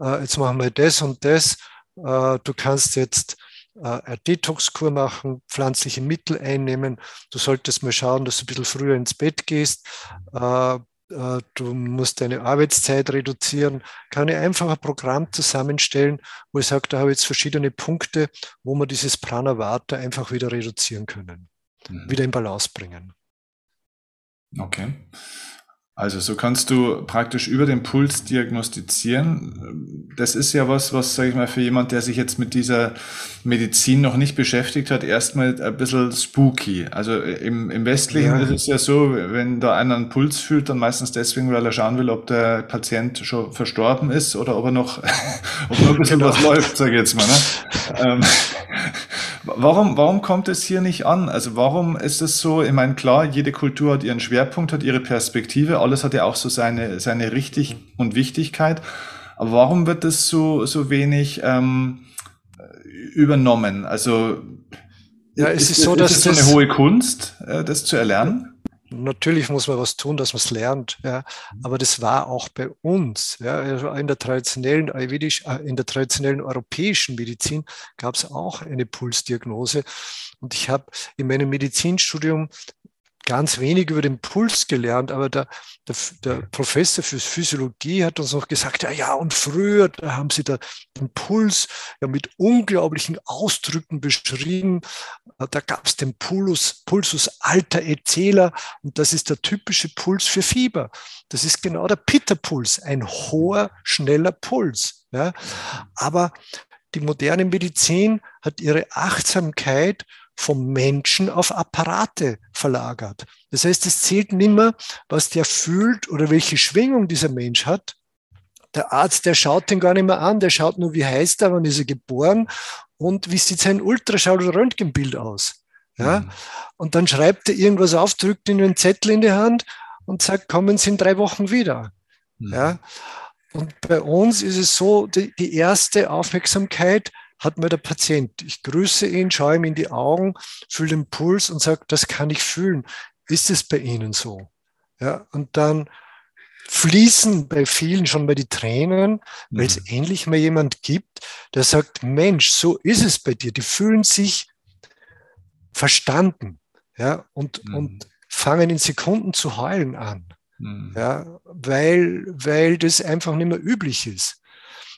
äh, jetzt machen wir das und das. Äh, du kannst jetzt äh, eine Detox-Kur machen, pflanzliche Mittel einnehmen. Du solltest mal schauen, dass du ein bisschen früher ins Bett gehst. Du musst deine Arbeitszeit reduzieren. Kann ich einfach ein Programm zusammenstellen, wo ich sage, da habe ich jetzt verschiedene Punkte, wo wir dieses Pranavata einfach wieder reduzieren können, mhm. wieder in Balance bringen. Okay. Also so kannst du praktisch über den Puls diagnostizieren. Das ist ja was, was, sage ich mal, für jemand, der sich jetzt mit dieser Medizin noch nicht beschäftigt hat, erstmal ein bisschen spooky. Also im, im Westlichen ja. ist es ja so, wenn da einer einen Puls fühlt, dann meistens deswegen, weil er schauen will, ob der Patient schon verstorben ist oder ob er noch, ob noch ein bisschen genau. was läuft, sage ich jetzt mal. Ne? Ähm, Warum, warum kommt es hier nicht an? Also warum ist es so? Ich meine, klar, jede Kultur hat ihren Schwerpunkt, hat ihre Perspektive, alles hat ja auch so seine, seine Richtig und Wichtigkeit. Aber warum wird das so, so wenig ähm, übernommen? Also ja, es ist, ist so, dass ist es so eine hohe Kunst, äh, das zu erlernen? natürlich muss man was tun, dass man es lernt, ja. Aber das war auch bei uns, ja. In der traditionellen Ayurvedisch, äh, in der traditionellen europäischen Medizin gab es auch eine Pulsdiagnose. Und ich habe in meinem Medizinstudium ganz wenig über den Puls gelernt, aber der, der, der, Professor für Physiologie hat uns noch gesagt, ja, ja, und früher, da haben sie da den Puls ja mit unglaublichen Ausdrücken beschrieben. Da gab es den Pulsus, Pulsus alter Erzähler und das ist der typische Puls für Fieber. Das ist genau der Pitta-Puls, ein hoher, schneller Puls. Ja. Aber die moderne Medizin hat ihre Achtsamkeit vom Menschen auf Apparate verlagert. Das heißt, es zählt nicht mehr, was der fühlt oder welche Schwingung dieser Mensch hat. Der Arzt, der schaut den gar nicht mehr an, der schaut nur, wie heißt er, wann ist er geboren und wie sieht sein Ultraschall- oder Röntgenbild aus. Ja? Mhm. Und dann schreibt er irgendwas auf, drückt ihm einen Zettel in die Hand und sagt, kommen Sie in drei Wochen wieder. Mhm. Ja? Und bei uns ist es so, die, die erste Aufmerksamkeit hat mir der Patient. Ich grüße ihn, schaue ihm in die Augen, fühle den Puls und sage, das kann ich fühlen. Ist es bei Ihnen so? Ja, und dann fließen bei vielen schon mal die Tränen, weil es mhm. endlich mal jemand gibt, der sagt, Mensch, so ist es bei dir. Die fühlen sich verstanden, ja, und, mhm. und fangen in Sekunden zu heulen an, mhm. ja, weil, weil das einfach nicht mehr üblich ist.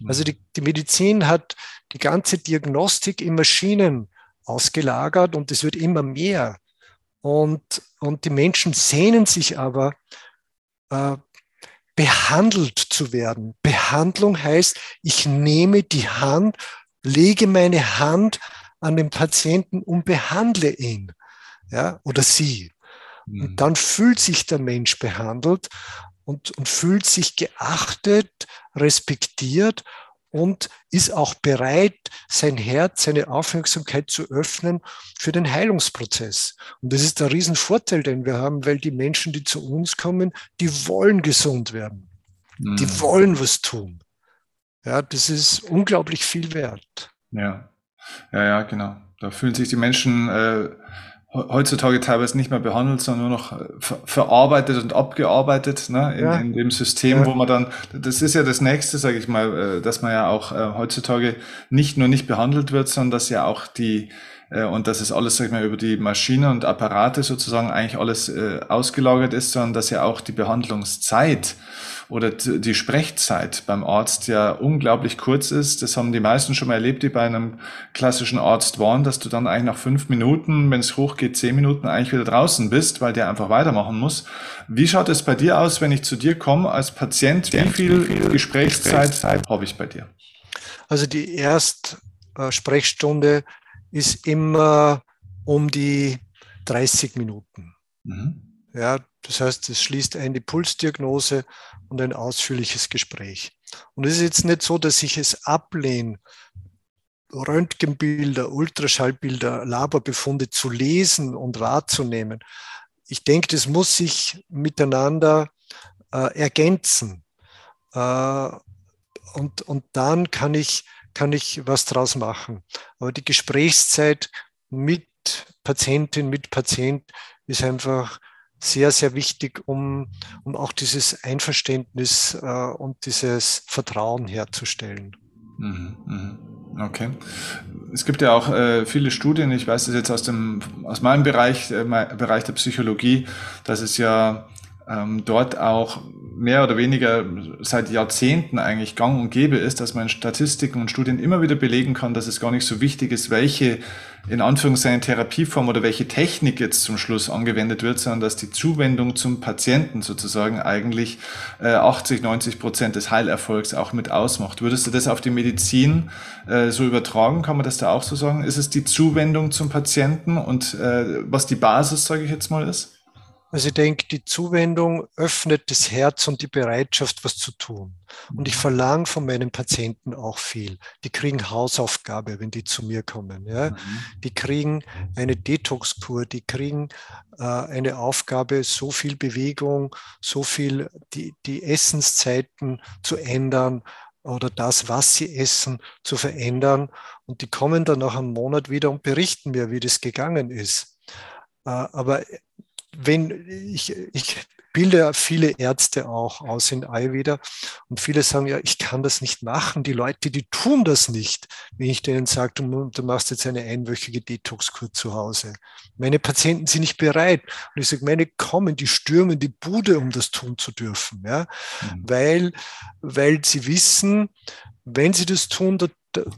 Also mhm. die, die Medizin hat die ganze Diagnostik in Maschinen ausgelagert und es wird immer mehr. Und, und die Menschen sehnen sich aber, äh, behandelt zu werden. Behandlung heißt, ich nehme die Hand, lege meine Hand an den Patienten und behandle ihn ja, oder sie. Mhm. Und dann fühlt sich der Mensch behandelt und, und fühlt sich geachtet, respektiert und ist auch bereit, sein Herz, seine Aufmerksamkeit zu öffnen für den Heilungsprozess. Und das ist der Riesenvorteil, den wir haben, weil die Menschen, die zu uns kommen, die wollen gesund werden. Mhm. Die wollen was tun. Ja, das ist unglaublich viel wert. Ja, ja, ja, genau. Da fühlen sich die Menschen äh, heutzutage teilweise nicht mehr behandelt, sondern nur noch äh, ver verarbeitet und abgearbeitet ne, in, ja. in dem System, ja. wo man dann, das ist ja das Nächste, sage ich mal, äh, dass man ja auch äh, heutzutage nicht nur nicht behandelt wird, sondern dass ja auch die, und das ist alles, sag ich mal, über die Maschine und Apparate sozusagen eigentlich alles äh, ausgelagert ist, sondern dass ja auch die Behandlungszeit oder die Sprechzeit beim Arzt ja unglaublich kurz ist. Das haben die meisten schon mal erlebt, die bei einem klassischen Arzt waren, dass du dann eigentlich nach fünf Minuten, wenn es hochgeht, zehn Minuten eigentlich wieder draußen bist, weil der einfach weitermachen muss. Wie schaut es bei dir aus, wenn ich zu dir komme als Patient? Wie viel, wie viel Gesprächszeit, Gesprächszeit habe ich bei dir? Also die Erstsprechstunde ist immer um die 30 Minuten. Mhm. Ja, das heißt, es schließt ein die Pulsdiagnose und ein ausführliches Gespräch. Und es ist jetzt nicht so, dass ich es ablehne, Röntgenbilder, Ultraschallbilder, Laborbefunde zu lesen und wahrzunehmen. Ich denke, das muss sich miteinander äh, ergänzen. Äh, und, und dann kann ich, kann ich was draus machen. Aber die Gesprächszeit mit Patientin, mit Patient ist einfach sehr, sehr wichtig, um, um auch dieses Einverständnis äh, und dieses Vertrauen herzustellen. Mhm, mhm. Okay. Es gibt ja auch äh, viele Studien, ich weiß das jetzt aus, dem, aus meinem Bereich, äh, Bereich der Psychologie, dass es ja ähm, dort auch mehr oder weniger seit Jahrzehnten eigentlich gang und gäbe ist, dass man Statistiken und Studien immer wieder belegen kann, dass es gar nicht so wichtig ist, welche in Anführungszeichen Therapieform oder welche Technik jetzt zum Schluss angewendet wird, sondern dass die Zuwendung zum Patienten sozusagen eigentlich äh, 80, 90 Prozent des Heilerfolgs auch mit ausmacht. Würdest du das auf die Medizin äh, so übertragen? Kann man das da auch so sagen? Ist es die Zuwendung zum Patienten und äh, was die Basis, sage ich jetzt mal, ist? Also ich denke, die Zuwendung öffnet das Herz und die Bereitschaft, was zu tun. Und ich mhm. verlange von meinen Patienten auch viel. Die kriegen Hausaufgabe, wenn die zu mir kommen. Ja? Mhm. Die kriegen eine Detox-Kur, die kriegen äh, eine Aufgabe, so viel Bewegung, so viel die, die Essenszeiten zu ändern oder das, was sie essen, zu verändern. Und die kommen dann nach einem Monat wieder und berichten mir, wie das gegangen ist. Äh, aber wenn ich, ich bilde viele Ärzte auch aus in Ayurveda und viele sagen, ja, ich kann das nicht machen. Die Leute, die tun das nicht, wenn ich denen sage, du, du machst jetzt eine einwöchige Detoxkur zu Hause. Meine Patienten sind nicht bereit. Und ich sage, meine kommen, die stürmen die Bude, um das tun zu dürfen. Ja? Mhm. Weil, weil sie wissen, wenn sie das tun, da,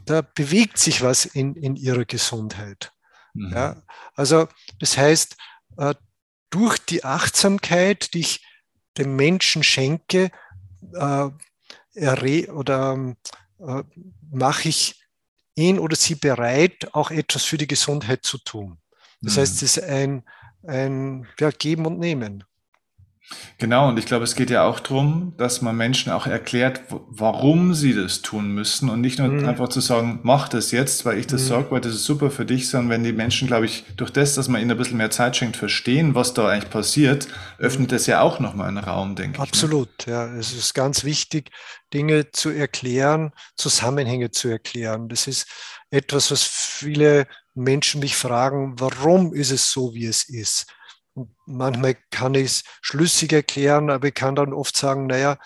da, bewegt sich was in, in ihrer Gesundheit. Mhm. Ja? Also das heißt, äh, durch die Achtsamkeit, die ich dem Menschen schenke, äh, oder äh, mache ich ihn oder sie bereit, auch etwas für die Gesundheit zu tun. Das mhm. heißt, es ist ein, ein ja, Geben und Nehmen. Genau, und ich glaube, es geht ja auch darum, dass man Menschen auch erklärt, warum sie das tun müssen und nicht nur mhm. einfach zu sagen, mach das jetzt, weil ich das mhm. sage, weil das ist super für dich, sondern wenn die Menschen, glaube ich, durch das, dass man ihnen ein bisschen mehr Zeit schenkt, verstehen, was da eigentlich passiert, öffnet das ja auch nochmal einen Raum, denke Absolut, ich. Absolut, ne? ja. Es ist ganz wichtig, Dinge zu erklären, Zusammenhänge zu erklären. Das ist etwas, was viele Menschen mich fragen, warum ist es so, wie es ist? Manchmal kann ich es schlüssig erklären, aber ich kann dann oft sagen, naja,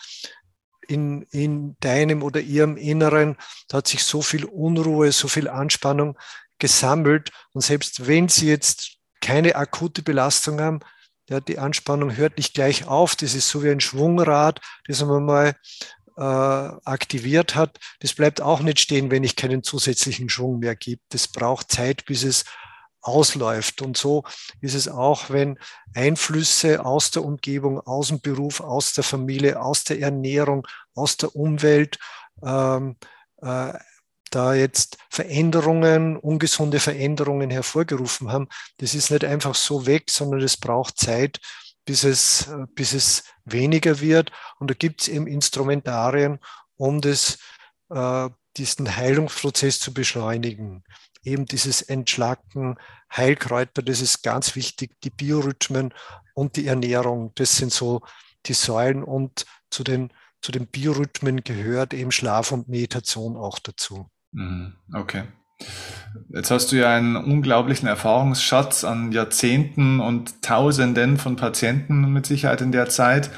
in, in deinem oder ihrem Inneren hat sich so viel Unruhe, so viel Anspannung gesammelt. Und selbst wenn sie jetzt keine akute Belastung haben, ja, die Anspannung hört nicht gleich auf. Das ist so wie ein Schwungrad, das man mal äh, aktiviert hat. Das bleibt auch nicht stehen, wenn ich keinen zusätzlichen Schwung mehr gibt. Das braucht Zeit, bis es ausläuft. Und so ist es auch, wenn Einflüsse aus der Umgebung, aus dem Beruf, aus der Familie, aus der Ernährung, aus der Umwelt, ähm, äh, da jetzt Veränderungen, ungesunde Veränderungen hervorgerufen haben. Das ist nicht einfach so weg, sondern es braucht Zeit, bis es, bis es weniger wird. Und da gibt es eben Instrumentarien, um das, äh, diesen Heilungsprozess zu beschleunigen eben dieses Entschlacken, Heilkräuter, das ist ganz wichtig, die Biorhythmen und die Ernährung, das sind so die Säulen und zu den, zu den Biorhythmen gehört eben Schlaf und Meditation auch dazu. Mhm, okay. Jetzt hast du ja einen unglaublichen Erfahrungsschatz an Jahrzehnten und Tausenden von Patienten mit Sicherheit in der Zeit.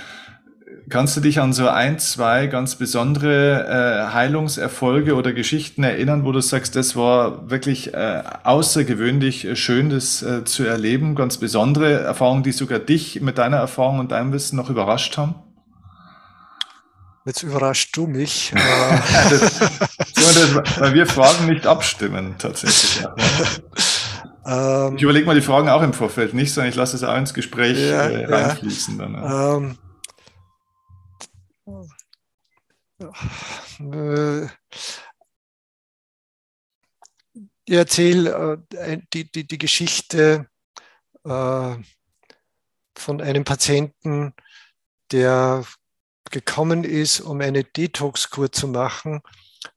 Kannst du dich an so ein, zwei ganz besondere äh, Heilungserfolge oder Geschichten erinnern, wo du sagst, das war wirklich äh, außergewöhnlich äh, schön, das äh, zu erleben? Ganz besondere Erfahrungen, die sogar dich mit deiner Erfahrung und deinem Wissen noch überrascht haben? Jetzt überrascht du mich. das, das, weil wir Fragen nicht abstimmen, tatsächlich. Ähm, ich überlege mal die Fragen auch im Vorfeld nicht, sondern ich lasse es auch ins Gespräch ja, äh, reinfließen. Dann, ja. ähm, äh, ich erzähle äh, die, die, die Geschichte äh, von einem Patienten, der gekommen ist, um eine Detox-Kur zu machen,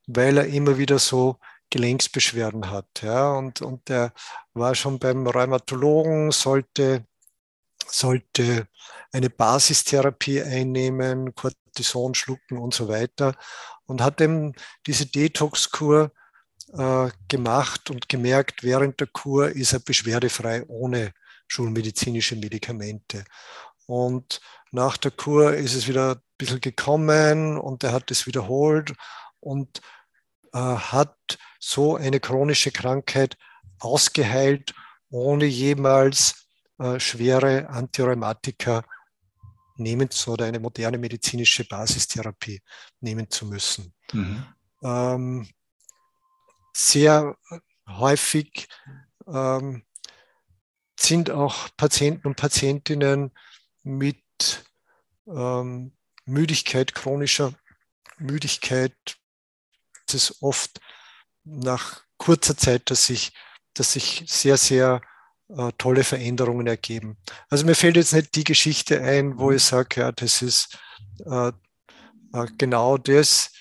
weil er immer wieder so Gelenksbeschwerden hat. Ja, und, und der war schon beim Rheumatologen, sollte, sollte eine Basistherapie einnehmen, Cortison schlucken und so weiter und hat eben diese Detox-Kur äh, gemacht und gemerkt, während der Kur ist er beschwerdefrei ohne schulmedizinische Medikamente. Und nach der Kur ist es wieder ein bisschen gekommen und er hat es wiederholt und äh, hat so eine chronische Krankheit ausgeheilt, ohne jemals äh, schwere Antirheumatika nehmen zu oder eine moderne medizinische Basistherapie nehmen zu müssen. Mhm. Ähm, sehr häufig ähm, sind auch Patienten und Patientinnen mit ähm, Müdigkeit, chronischer Müdigkeit. Es ist oft nach kurzer Zeit, dass sich, dass sich sehr, sehr äh, tolle Veränderungen ergeben. Also mir fällt jetzt nicht die Geschichte ein, wo ich sage, ja, das ist äh, äh, genau das.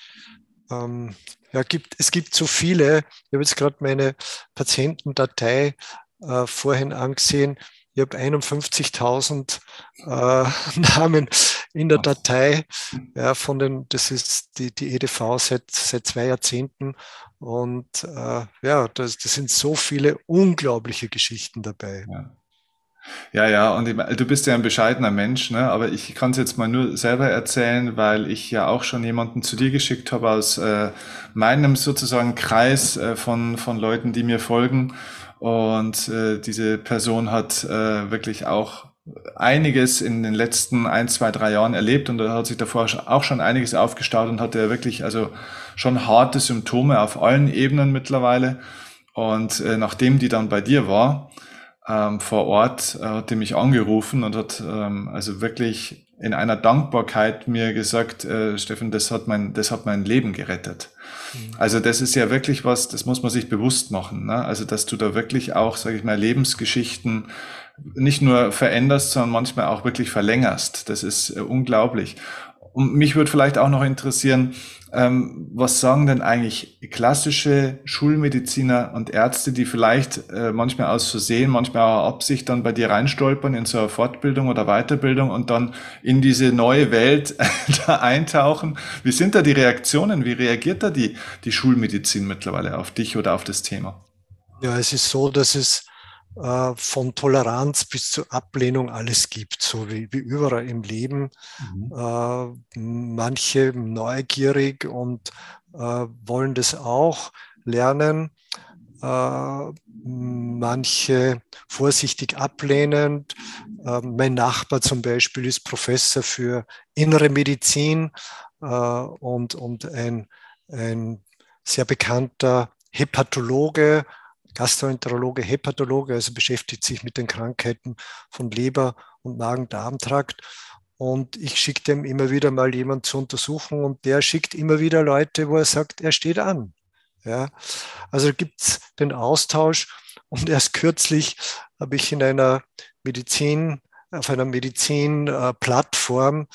Ähm, ja, gibt, es gibt so viele. Ich habe jetzt gerade meine Patientendatei äh, vorhin angesehen. Ich habe 51.000 äh, Namen in der Datei. Ja, von den, das ist die, die EDV seit, seit zwei Jahrzehnten. Und äh, ja, das, das sind so viele unglaubliche Geschichten dabei. Ja. Ja, ja, und du bist ja ein bescheidener Mensch, ne? aber ich kann es jetzt mal nur selber erzählen, weil ich ja auch schon jemanden zu dir geschickt habe aus äh, meinem sozusagen Kreis äh, von, von Leuten, die mir folgen. Und äh, diese Person hat äh, wirklich auch einiges in den letzten ein, zwei, drei Jahren erlebt und da hat sich davor auch schon einiges aufgestaut und hatte wirklich also schon harte Symptome auf allen Ebenen mittlerweile. Und äh, nachdem die dann bei dir war, ähm, vor Ort, äh, hat die mich angerufen und hat ähm, also wirklich in einer Dankbarkeit mir gesagt, äh, Steffen, das hat mein, das hat mein Leben gerettet. Mhm. Also das ist ja wirklich was, das muss man sich bewusst machen. Ne? Also dass du da wirklich auch, sage ich mal, Lebensgeschichten nicht nur veränderst, sondern manchmal auch wirklich verlängerst. Das ist äh, unglaublich. Und mich würde vielleicht auch noch interessieren, ähm, was sagen denn eigentlich klassische Schulmediziner und Ärzte, die vielleicht äh, manchmal aus Versehen, manchmal auch Absicht dann bei dir reinstolpern in so eine Fortbildung oder Weiterbildung und dann in diese neue Welt da eintauchen? Wie sind da die Reaktionen? Wie reagiert da die, die Schulmedizin mittlerweile auf dich oder auf das Thema? Ja, es ist so, dass es äh, von Toleranz bis zur Ablehnung alles gibt, so wie, wie überall im Leben. Mhm. Äh, manche neugierig und äh, wollen das auch lernen. Äh, manche vorsichtig ablehnend. Mein Nachbar zum Beispiel ist Professor für innere Medizin und, und ein, ein sehr bekannter Hepatologe Gastroenterologe, Hepatologe, also beschäftigt sich mit den Krankheiten von Leber und Magen-Darm-Trakt. Und ich schicke dem immer wieder mal jemand zu untersuchen und der schickt immer wieder Leute, wo er sagt, er steht an. Ja, also gibt es den Austausch und erst kürzlich habe ich in einer Medizin, auf einer Medizin-Plattform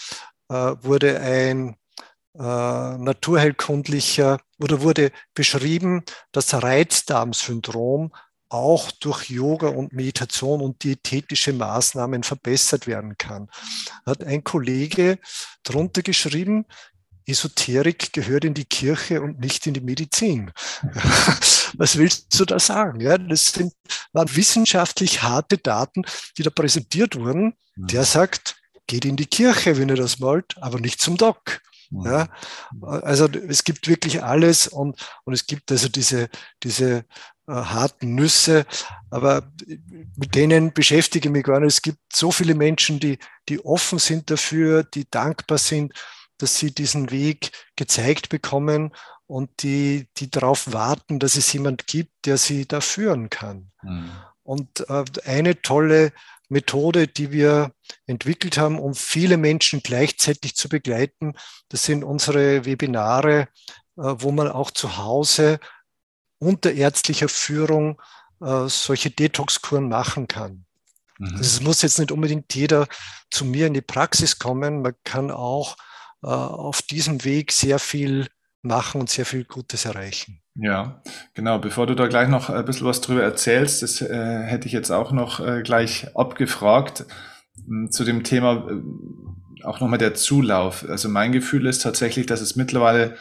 äh, wurde ein äh, naturheilkundlicher oder wurde beschrieben, dass Reizdarmsyndrom auch durch Yoga und Meditation und diätetische Maßnahmen verbessert werden kann. Hat ein Kollege drunter geschrieben, Esoterik gehört in die Kirche und nicht in die Medizin. Was willst du da sagen? Ja, das sind, waren wissenschaftlich harte Daten, die da präsentiert wurden. Der sagt, geht in die Kirche, wenn ihr das wollt, aber nicht zum Doc. Ja, also es gibt wirklich alles und, und es gibt also diese, diese äh, harten Nüsse, aber mit denen beschäftige ich mich gar nicht. Es gibt so viele Menschen, die, die offen sind dafür, die dankbar sind, dass sie diesen Weg gezeigt bekommen und die, die darauf warten, dass es jemand gibt, der sie da führen kann. Mhm. Und äh, eine tolle Methode, die wir entwickelt haben, um viele Menschen gleichzeitig zu begleiten. Das sind unsere Webinare, äh, wo man auch zu Hause unter ärztlicher Führung äh, solche Detox-Kuren machen kann. Mhm. Also es muss jetzt nicht unbedingt jeder zu mir in die Praxis kommen. Man kann auch äh, auf diesem Weg sehr viel machen und sehr viel Gutes erreichen. Ja, genau. Bevor du da gleich noch ein bisschen was drüber erzählst, das äh, hätte ich jetzt auch noch äh, gleich abgefragt hm, zu dem Thema äh, auch nochmal der Zulauf. Also mein Gefühl ist tatsächlich, dass es mittlerweile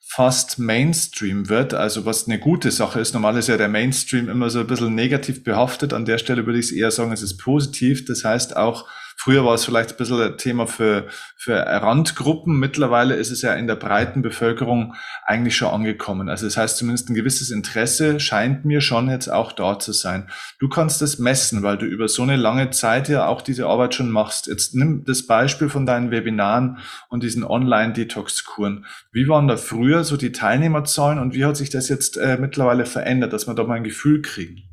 fast Mainstream wird, also was eine gute Sache ist. Normal ist ja der Mainstream immer so ein bisschen negativ behaftet. An der Stelle würde ich es eher sagen, es ist positiv. Das heißt auch, Früher war es vielleicht ein bisschen ein Thema für, für Randgruppen. Mittlerweile ist es ja in der breiten Bevölkerung eigentlich schon angekommen. Also das heißt zumindest ein gewisses Interesse scheint mir schon jetzt auch da zu sein. Du kannst das messen, weil du über so eine lange Zeit ja auch diese Arbeit schon machst. Jetzt nimm das Beispiel von deinen Webinaren und diesen Online-Detox-Kuren. Wie waren da früher so die Teilnehmerzahlen und wie hat sich das jetzt äh, mittlerweile verändert, dass wir da mal ein Gefühl kriegen?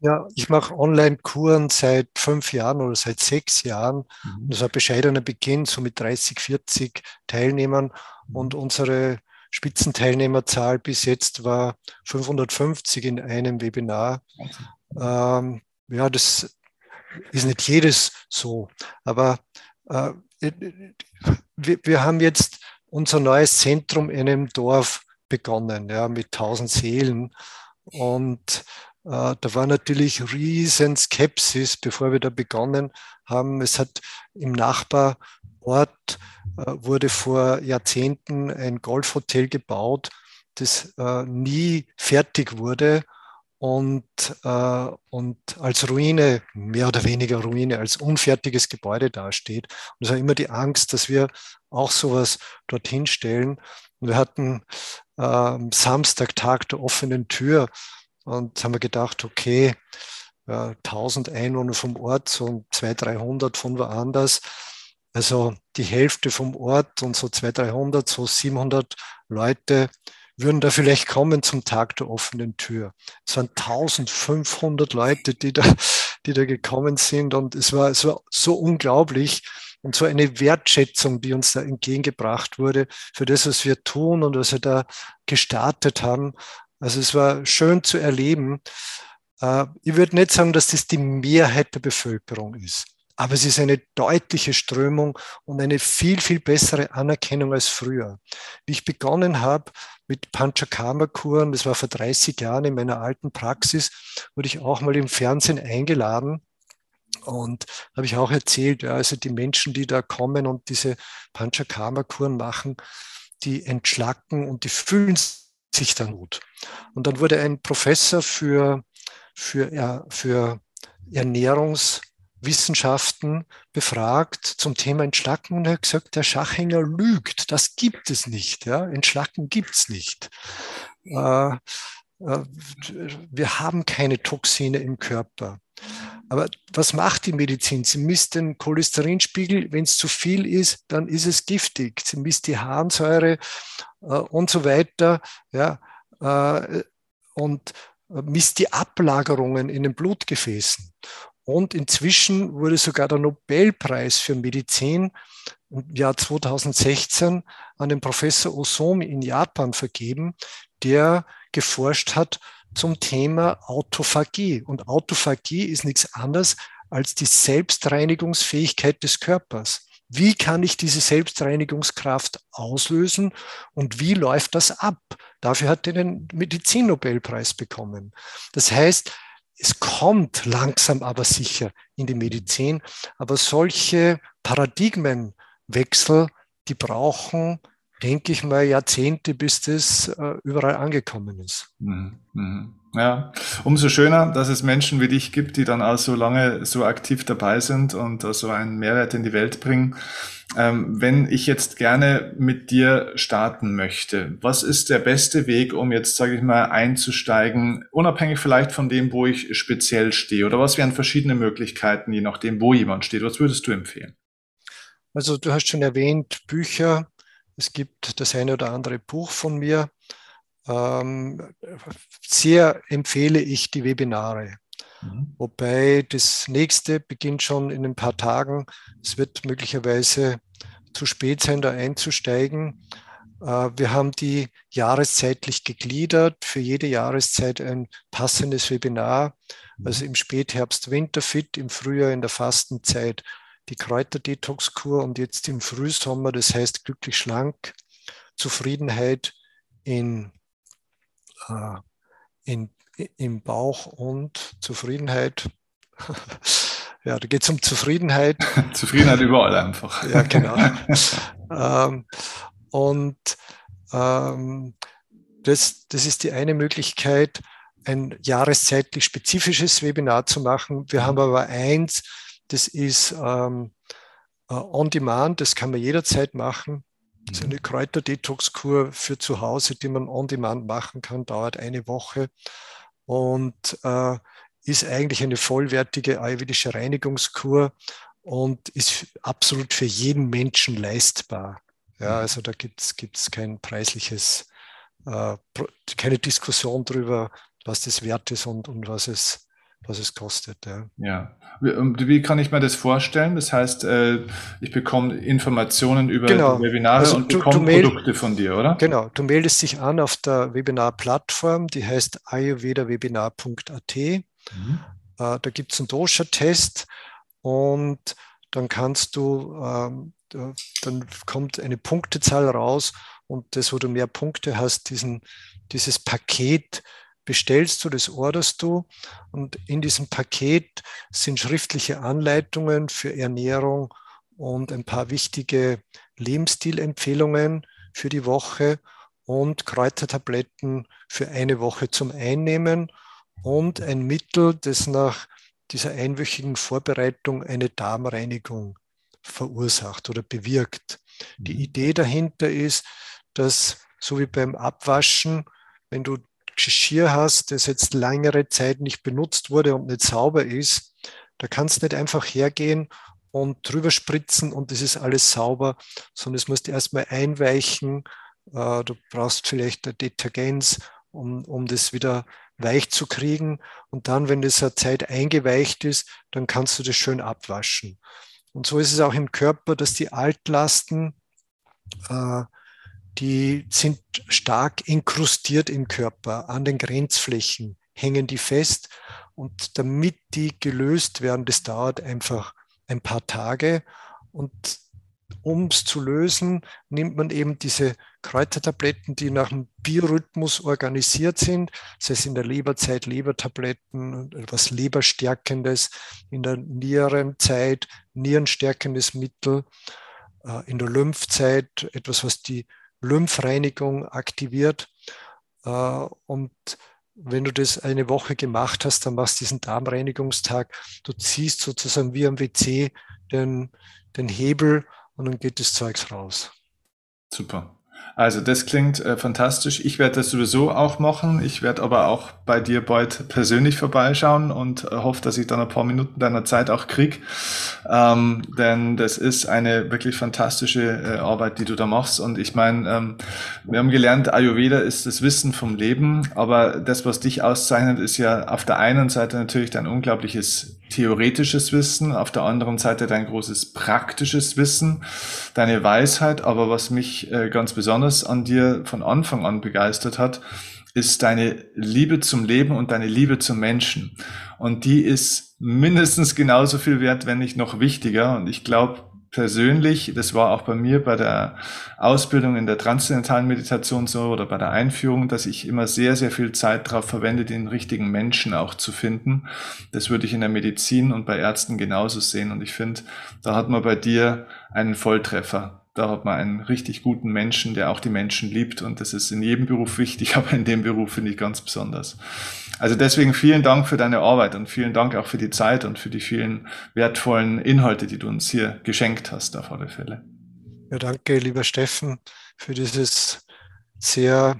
Ja, ich mache Online-Kuren seit fünf Jahren oder seit sechs Jahren. Mhm. Das war ein bescheidener Beginn, so mit 30, 40 Teilnehmern. Und unsere Spitzenteilnehmerzahl bis jetzt war 550 in einem Webinar. Ähm, ja, das ist nicht jedes so, aber äh, wir, wir haben jetzt unser neues Zentrum in einem Dorf begonnen, ja, mit 1000 Seelen. Und äh, da war natürlich riesen Skepsis, bevor wir da begonnen haben. Es hat im Nachbarort äh, wurde vor Jahrzehnten ein Golfhotel gebaut, das äh, nie fertig wurde. und, äh, und als Ruine, mehr oder weniger Ruine, als unfertiges Gebäude dasteht. Und es war immer die Angst, dass wir auch sowas dorthin stellen. Und wir hatten äh, Samstag, Tag der offenen Tür und haben wir gedacht, okay, ja, 1000 Einwohner vom Ort, so 200, 300 von woanders. Also die Hälfte vom Ort und so 200, 300, so 700 Leute würden da vielleicht kommen zum Tag der offenen Tür. Es waren 1500 Leute, die da, die da gekommen sind und es war, es war so unglaublich und so eine Wertschätzung, die uns da entgegengebracht wurde für das, was wir tun und was wir da gestartet haben. Also es war schön zu erleben. Äh, ich würde nicht sagen, dass das die Mehrheit der Bevölkerung ist. Aber es ist eine deutliche Strömung und eine viel, viel bessere Anerkennung als früher. Wie ich begonnen habe mit Panchakarma-Kuren, das war vor 30 Jahren in meiner alten Praxis, wurde ich auch mal im Fernsehen eingeladen. Und habe ich auch erzählt, ja, also die Menschen, die da kommen und diese Panchakarma-Kuren machen, die entschlacken und die fühlen sich dann gut. Und dann wurde ein Professor für, für, ja, für Ernährungs- Wissenschaften befragt zum Thema Entschlacken und er hat gesagt, der Schachhänger lügt. Das gibt es nicht. Ja? Entschlacken gibt es nicht. Äh, äh, wir haben keine Toxine im Körper. Aber was macht die Medizin? Sie misst den Cholesterinspiegel. Wenn es zu viel ist, dann ist es giftig. Sie misst die Harnsäure äh, und so weiter. Ja, äh, und misst die Ablagerungen in den Blutgefäßen. Und inzwischen wurde sogar der Nobelpreis für Medizin im Jahr 2016 an den Professor Osomi in Japan vergeben, der geforscht hat zum Thema Autophagie. Und Autophagie ist nichts anderes als die Selbstreinigungsfähigkeit des Körpers. Wie kann ich diese Selbstreinigungskraft auslösen und wie läuft das ab? Dafür hat er den Medizinnobelpreis bekommen. Das heißt, es kommt langsam aber sicher in die Medizin, aber solche Paradigmenwechsel, die brauchen, denke ich mal, Jahrzehnte, bis das äh, überall angekommen ist. Mhm. Ja, umso schöner, dass es Menschen wie dich gibt, die dann auch so lange so aktiv dabei sind und so einen Mehrwert in die Welt bringen. Ähm, wenn ich jetzt gerne mit dir starten möchte, was ist der beste Weg, um jetzt, sage ich mal, einzusteigen, unabhängig vielleicht von dem, wo ich speziell stehe? Oder was wären verschiedene Möglichkeiten, je nachdem, wo jemand steht? Was würdest du empfehlen? Also du hast schon erwähnt, Bücher. Es gibt das eine oder andere Buch von mir. Ähm, sehr empfehle ich die Webinare. Mhm. Wobei das nächste beginnt schon in ein paar Tagen. Es wird möglicherweise zu spät sein, da einzusteigen. Äh, wir haben die jahreszeitlich gegliedert, für jede Jahreszeit ein passendes Webinar. Also im Spätherbst Winterfit, im Frühjahr in der Fastenzeit die Kräuterdetox-Kur und jetzt im Frühsommer, das heißt glücklich schlank, Zufriedenheit in, in im Bauch und Zufriedenheit. ja, da geht es um Zufriedenheit. Zufriedenheit überall einfach. ja, genau. ähm, und ähm, das, das ist die eine Möglichkeit, ein jahreszeitlich spezifisches Webinar zu machen. Wir haben aber eins, das ist ähm, uh, on demand, das kann man jederzeit machen. Ist eine. Kräuterdetox-Kur für zu Hause, die man on demand machen kann, dauert eine Woche und äh, ist eigentlich eine vollwertige ayurvedische Reinigungskur und ist absolut für jeden Menschen leistbar. Ja, mhm. also da gibt es kein preisliches, äh, keine Diskussion darüber, was das wert ist und, und was es was es kostet. Ja. ja. Wie, wie kann ich mir das vorstellen? Das heißt, äh, ich bekomme Informationen über genau. Webinare also und bekomme Produkte von dir, oder? Genau. Du meldest dich an auf der Webinar-Plattform, die heißt ayurvedawebinar.at. Mhm. Äh, da gibt es einen Dosha-Test und dann kannst du, ähm, dann kommt eine Punktezahl raus und das, wo du mehr Punkte hast, diesen, dieses Paket bestellst du, das orderst du. Und in diesem Paket sind schriftliche Anleitungen für Ernährung und ein paar wichtige Lebensstilempfehlungen für die Woche und Kräutertabletten für eine Woche zum Einnehmen. und ein Mittel, das nach dieser einwöchigen Vorbereitung eine Darmreinigung verursacht oder bewirkt. Die mhm. Idee dahinter ist, dass so wie beim Abwaschen, wenn du Geschirr hast, das jetzt längere Zeit nicht benutzt wurde und nicht sauber ist, da kannst du nicht einfach hergehen und drüber spritzen und es ist alles sauber, sondern es musst du erstmal einweichen. Äh, du brauchst vielleicht ein Detergenz, um, um das wieder weich zu kriegen. Und dann, wenn das eine Zeit eingeweicht ist, dann kannst du das schön abwaschen. Und so ist es auch im Körper, dass die Altlasten, äh, die sind stark inkrustiert im Körper, an den Grenzflächen hängen die fest. Und damit die gelöst werden, das dauert einfach ein paar Tage. Und um es zu lösen, nimmt man eben diese Kräutertabletten, die nach dem Biorhythmus organisiert sind. Das heißt in der Leberzeit Lebertabletten, etwas Leberstärkendes, in der Nierenzeit Nierenstärkendes Mittel, äh, in der Lymphzeit etwas, was die Lymphreinigung aktiviert. Äh, und wenn du das eine Woche gemacht hast, dann machst du diesen Darmreinigungstag. Du ziehst sozusagen wie am WC den, den Hebel und dann geht das Zeugs raus. Super. Also das klingt äh, fantastisch. Ich werde das sowieso auch machen. Ich werde aber auch bei dir bald persönlich vorbeischauen und äh, hoffe, dass ich dann ein paar Minuten deiner Zeit auch krieg. Ähm, denn das ist eine wirklich fantastische äh, Arbeit, die du da machst. Und ich meine, ähm, wir haben gelernt, Ayurveda ist das Wissen vom Leben, aber das, was dich auszeichnet, ist ja auf der einen Seite natürlich dein unglaubliches theoretisches Wissen, auf der anderen Seite dein großes praktisches Wissen, deine Weisheit. Aber was mich äh, ganz besonders an dir von Anfang an begeistert hat, ist deine Liebe zum Leben und deine Liebe zum Menschen. Und die ist mindestens genauso viel wert, wenn nicht noch wichtiger. Und ich glaube, persönlich, das war auch bei mir bei der Ausbildung in der transzendentalen Meditation so oder bei der Einführung, dass ich immer sehr, sehr viel Zeit darauf verwende, den richtigen Menschen auch zu finden. Das würde ich in der Medizin und bei Ärzten genauso sehen. Und ich finde, da hat man bei dir einen Volltreffer. Da hat man einen richtig guten Menschen, der auch die Menschen liebt. Und das ist in jedem Beruf wichtig, aber in dem Beruf finde ich ganz besonders. Also deswegen vielen Dank für deine Arbeit und vielen Dank auch für die Zeit und für die vielen wertvollen Inhalte, die du uns hier geschenkt hast, auf alle Fälle. Ja, danke, lieber Steffen, für dieses sehr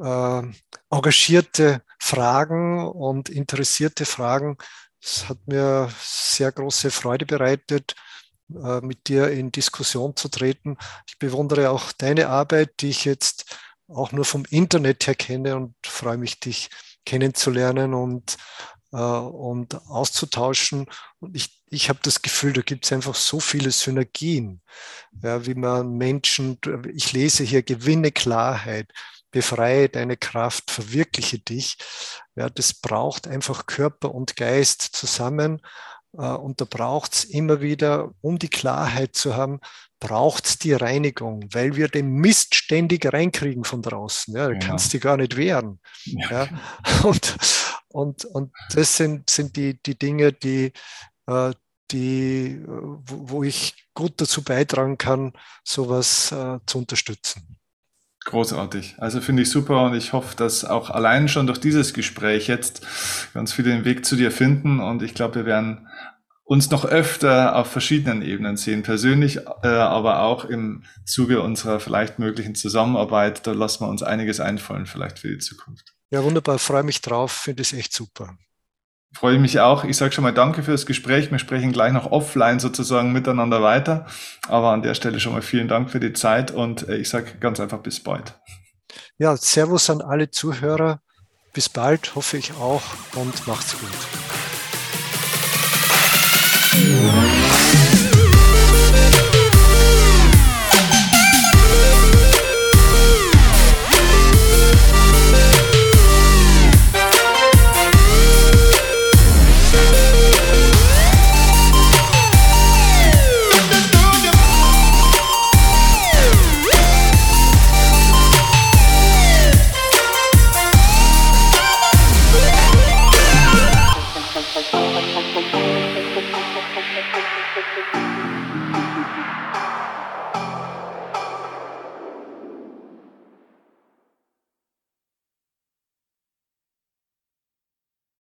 äh, engagierte Fragen und interessierte Fragen. Es hat mir sehr große Freude bereitet, äh, mit dir in Diskussion zu treten. Ich bewundere auch deine Arbeit, die ich jetzt auch nur vom Internet her kenne und freue mich, dich kennenzulernen und, äh, und auszutauschen. Und ich, ich habe das Gefühl, da gibt es einfach so viele Synergien, ja, wie man Menschen, ich lese hier, gewinne Klarheit, befreie deine Kraft, verwirkliche dich. Ja, das braucht einfach Körper und Geist zusammen. Äh, und da braucht es immer wieder, um die Klarheit zu haben, braucht es die Reinigung, weil wir den Mist ständig reinkriegen von draußen. Ja, da ja. kannst du gar nicht wehren. Ja. ja. Und, und, und das sind, sind die, die Dinge, die, äh, die, wo ich gut dazu beitragen kann, sowas äh, zu unterstützen. Großartig. Also finde ich super und ich hoffe, dass auch allein schon durch dieses Gespräch jetzt ganz viele den Weg zu dir finden und ich glaube, wir werden uns noch öfter auf verschiedenen Ebenen sehen, persönlich, äh, aber auch im Zuge unserer vielleicht möglichen Zusammenarbeit. Da lassen wir uns einiges einfallen, vielleicht für die Zukunft. Ja, wunderbar, freue mich drauf, finde es echt super. Freue mich auch. Ich sage schon mal danke für das Gespräch. Wir sprechen gleich noch offline sozusagen miteinander weiter. Aber an der Stelle schon mal vielen Dank für die Zeit und äh, ich sage ganz einfach bis bald. Ja, Servus an alle Zuhörer. Bis bald, hoffe ich auch und macht's gut. Thank you.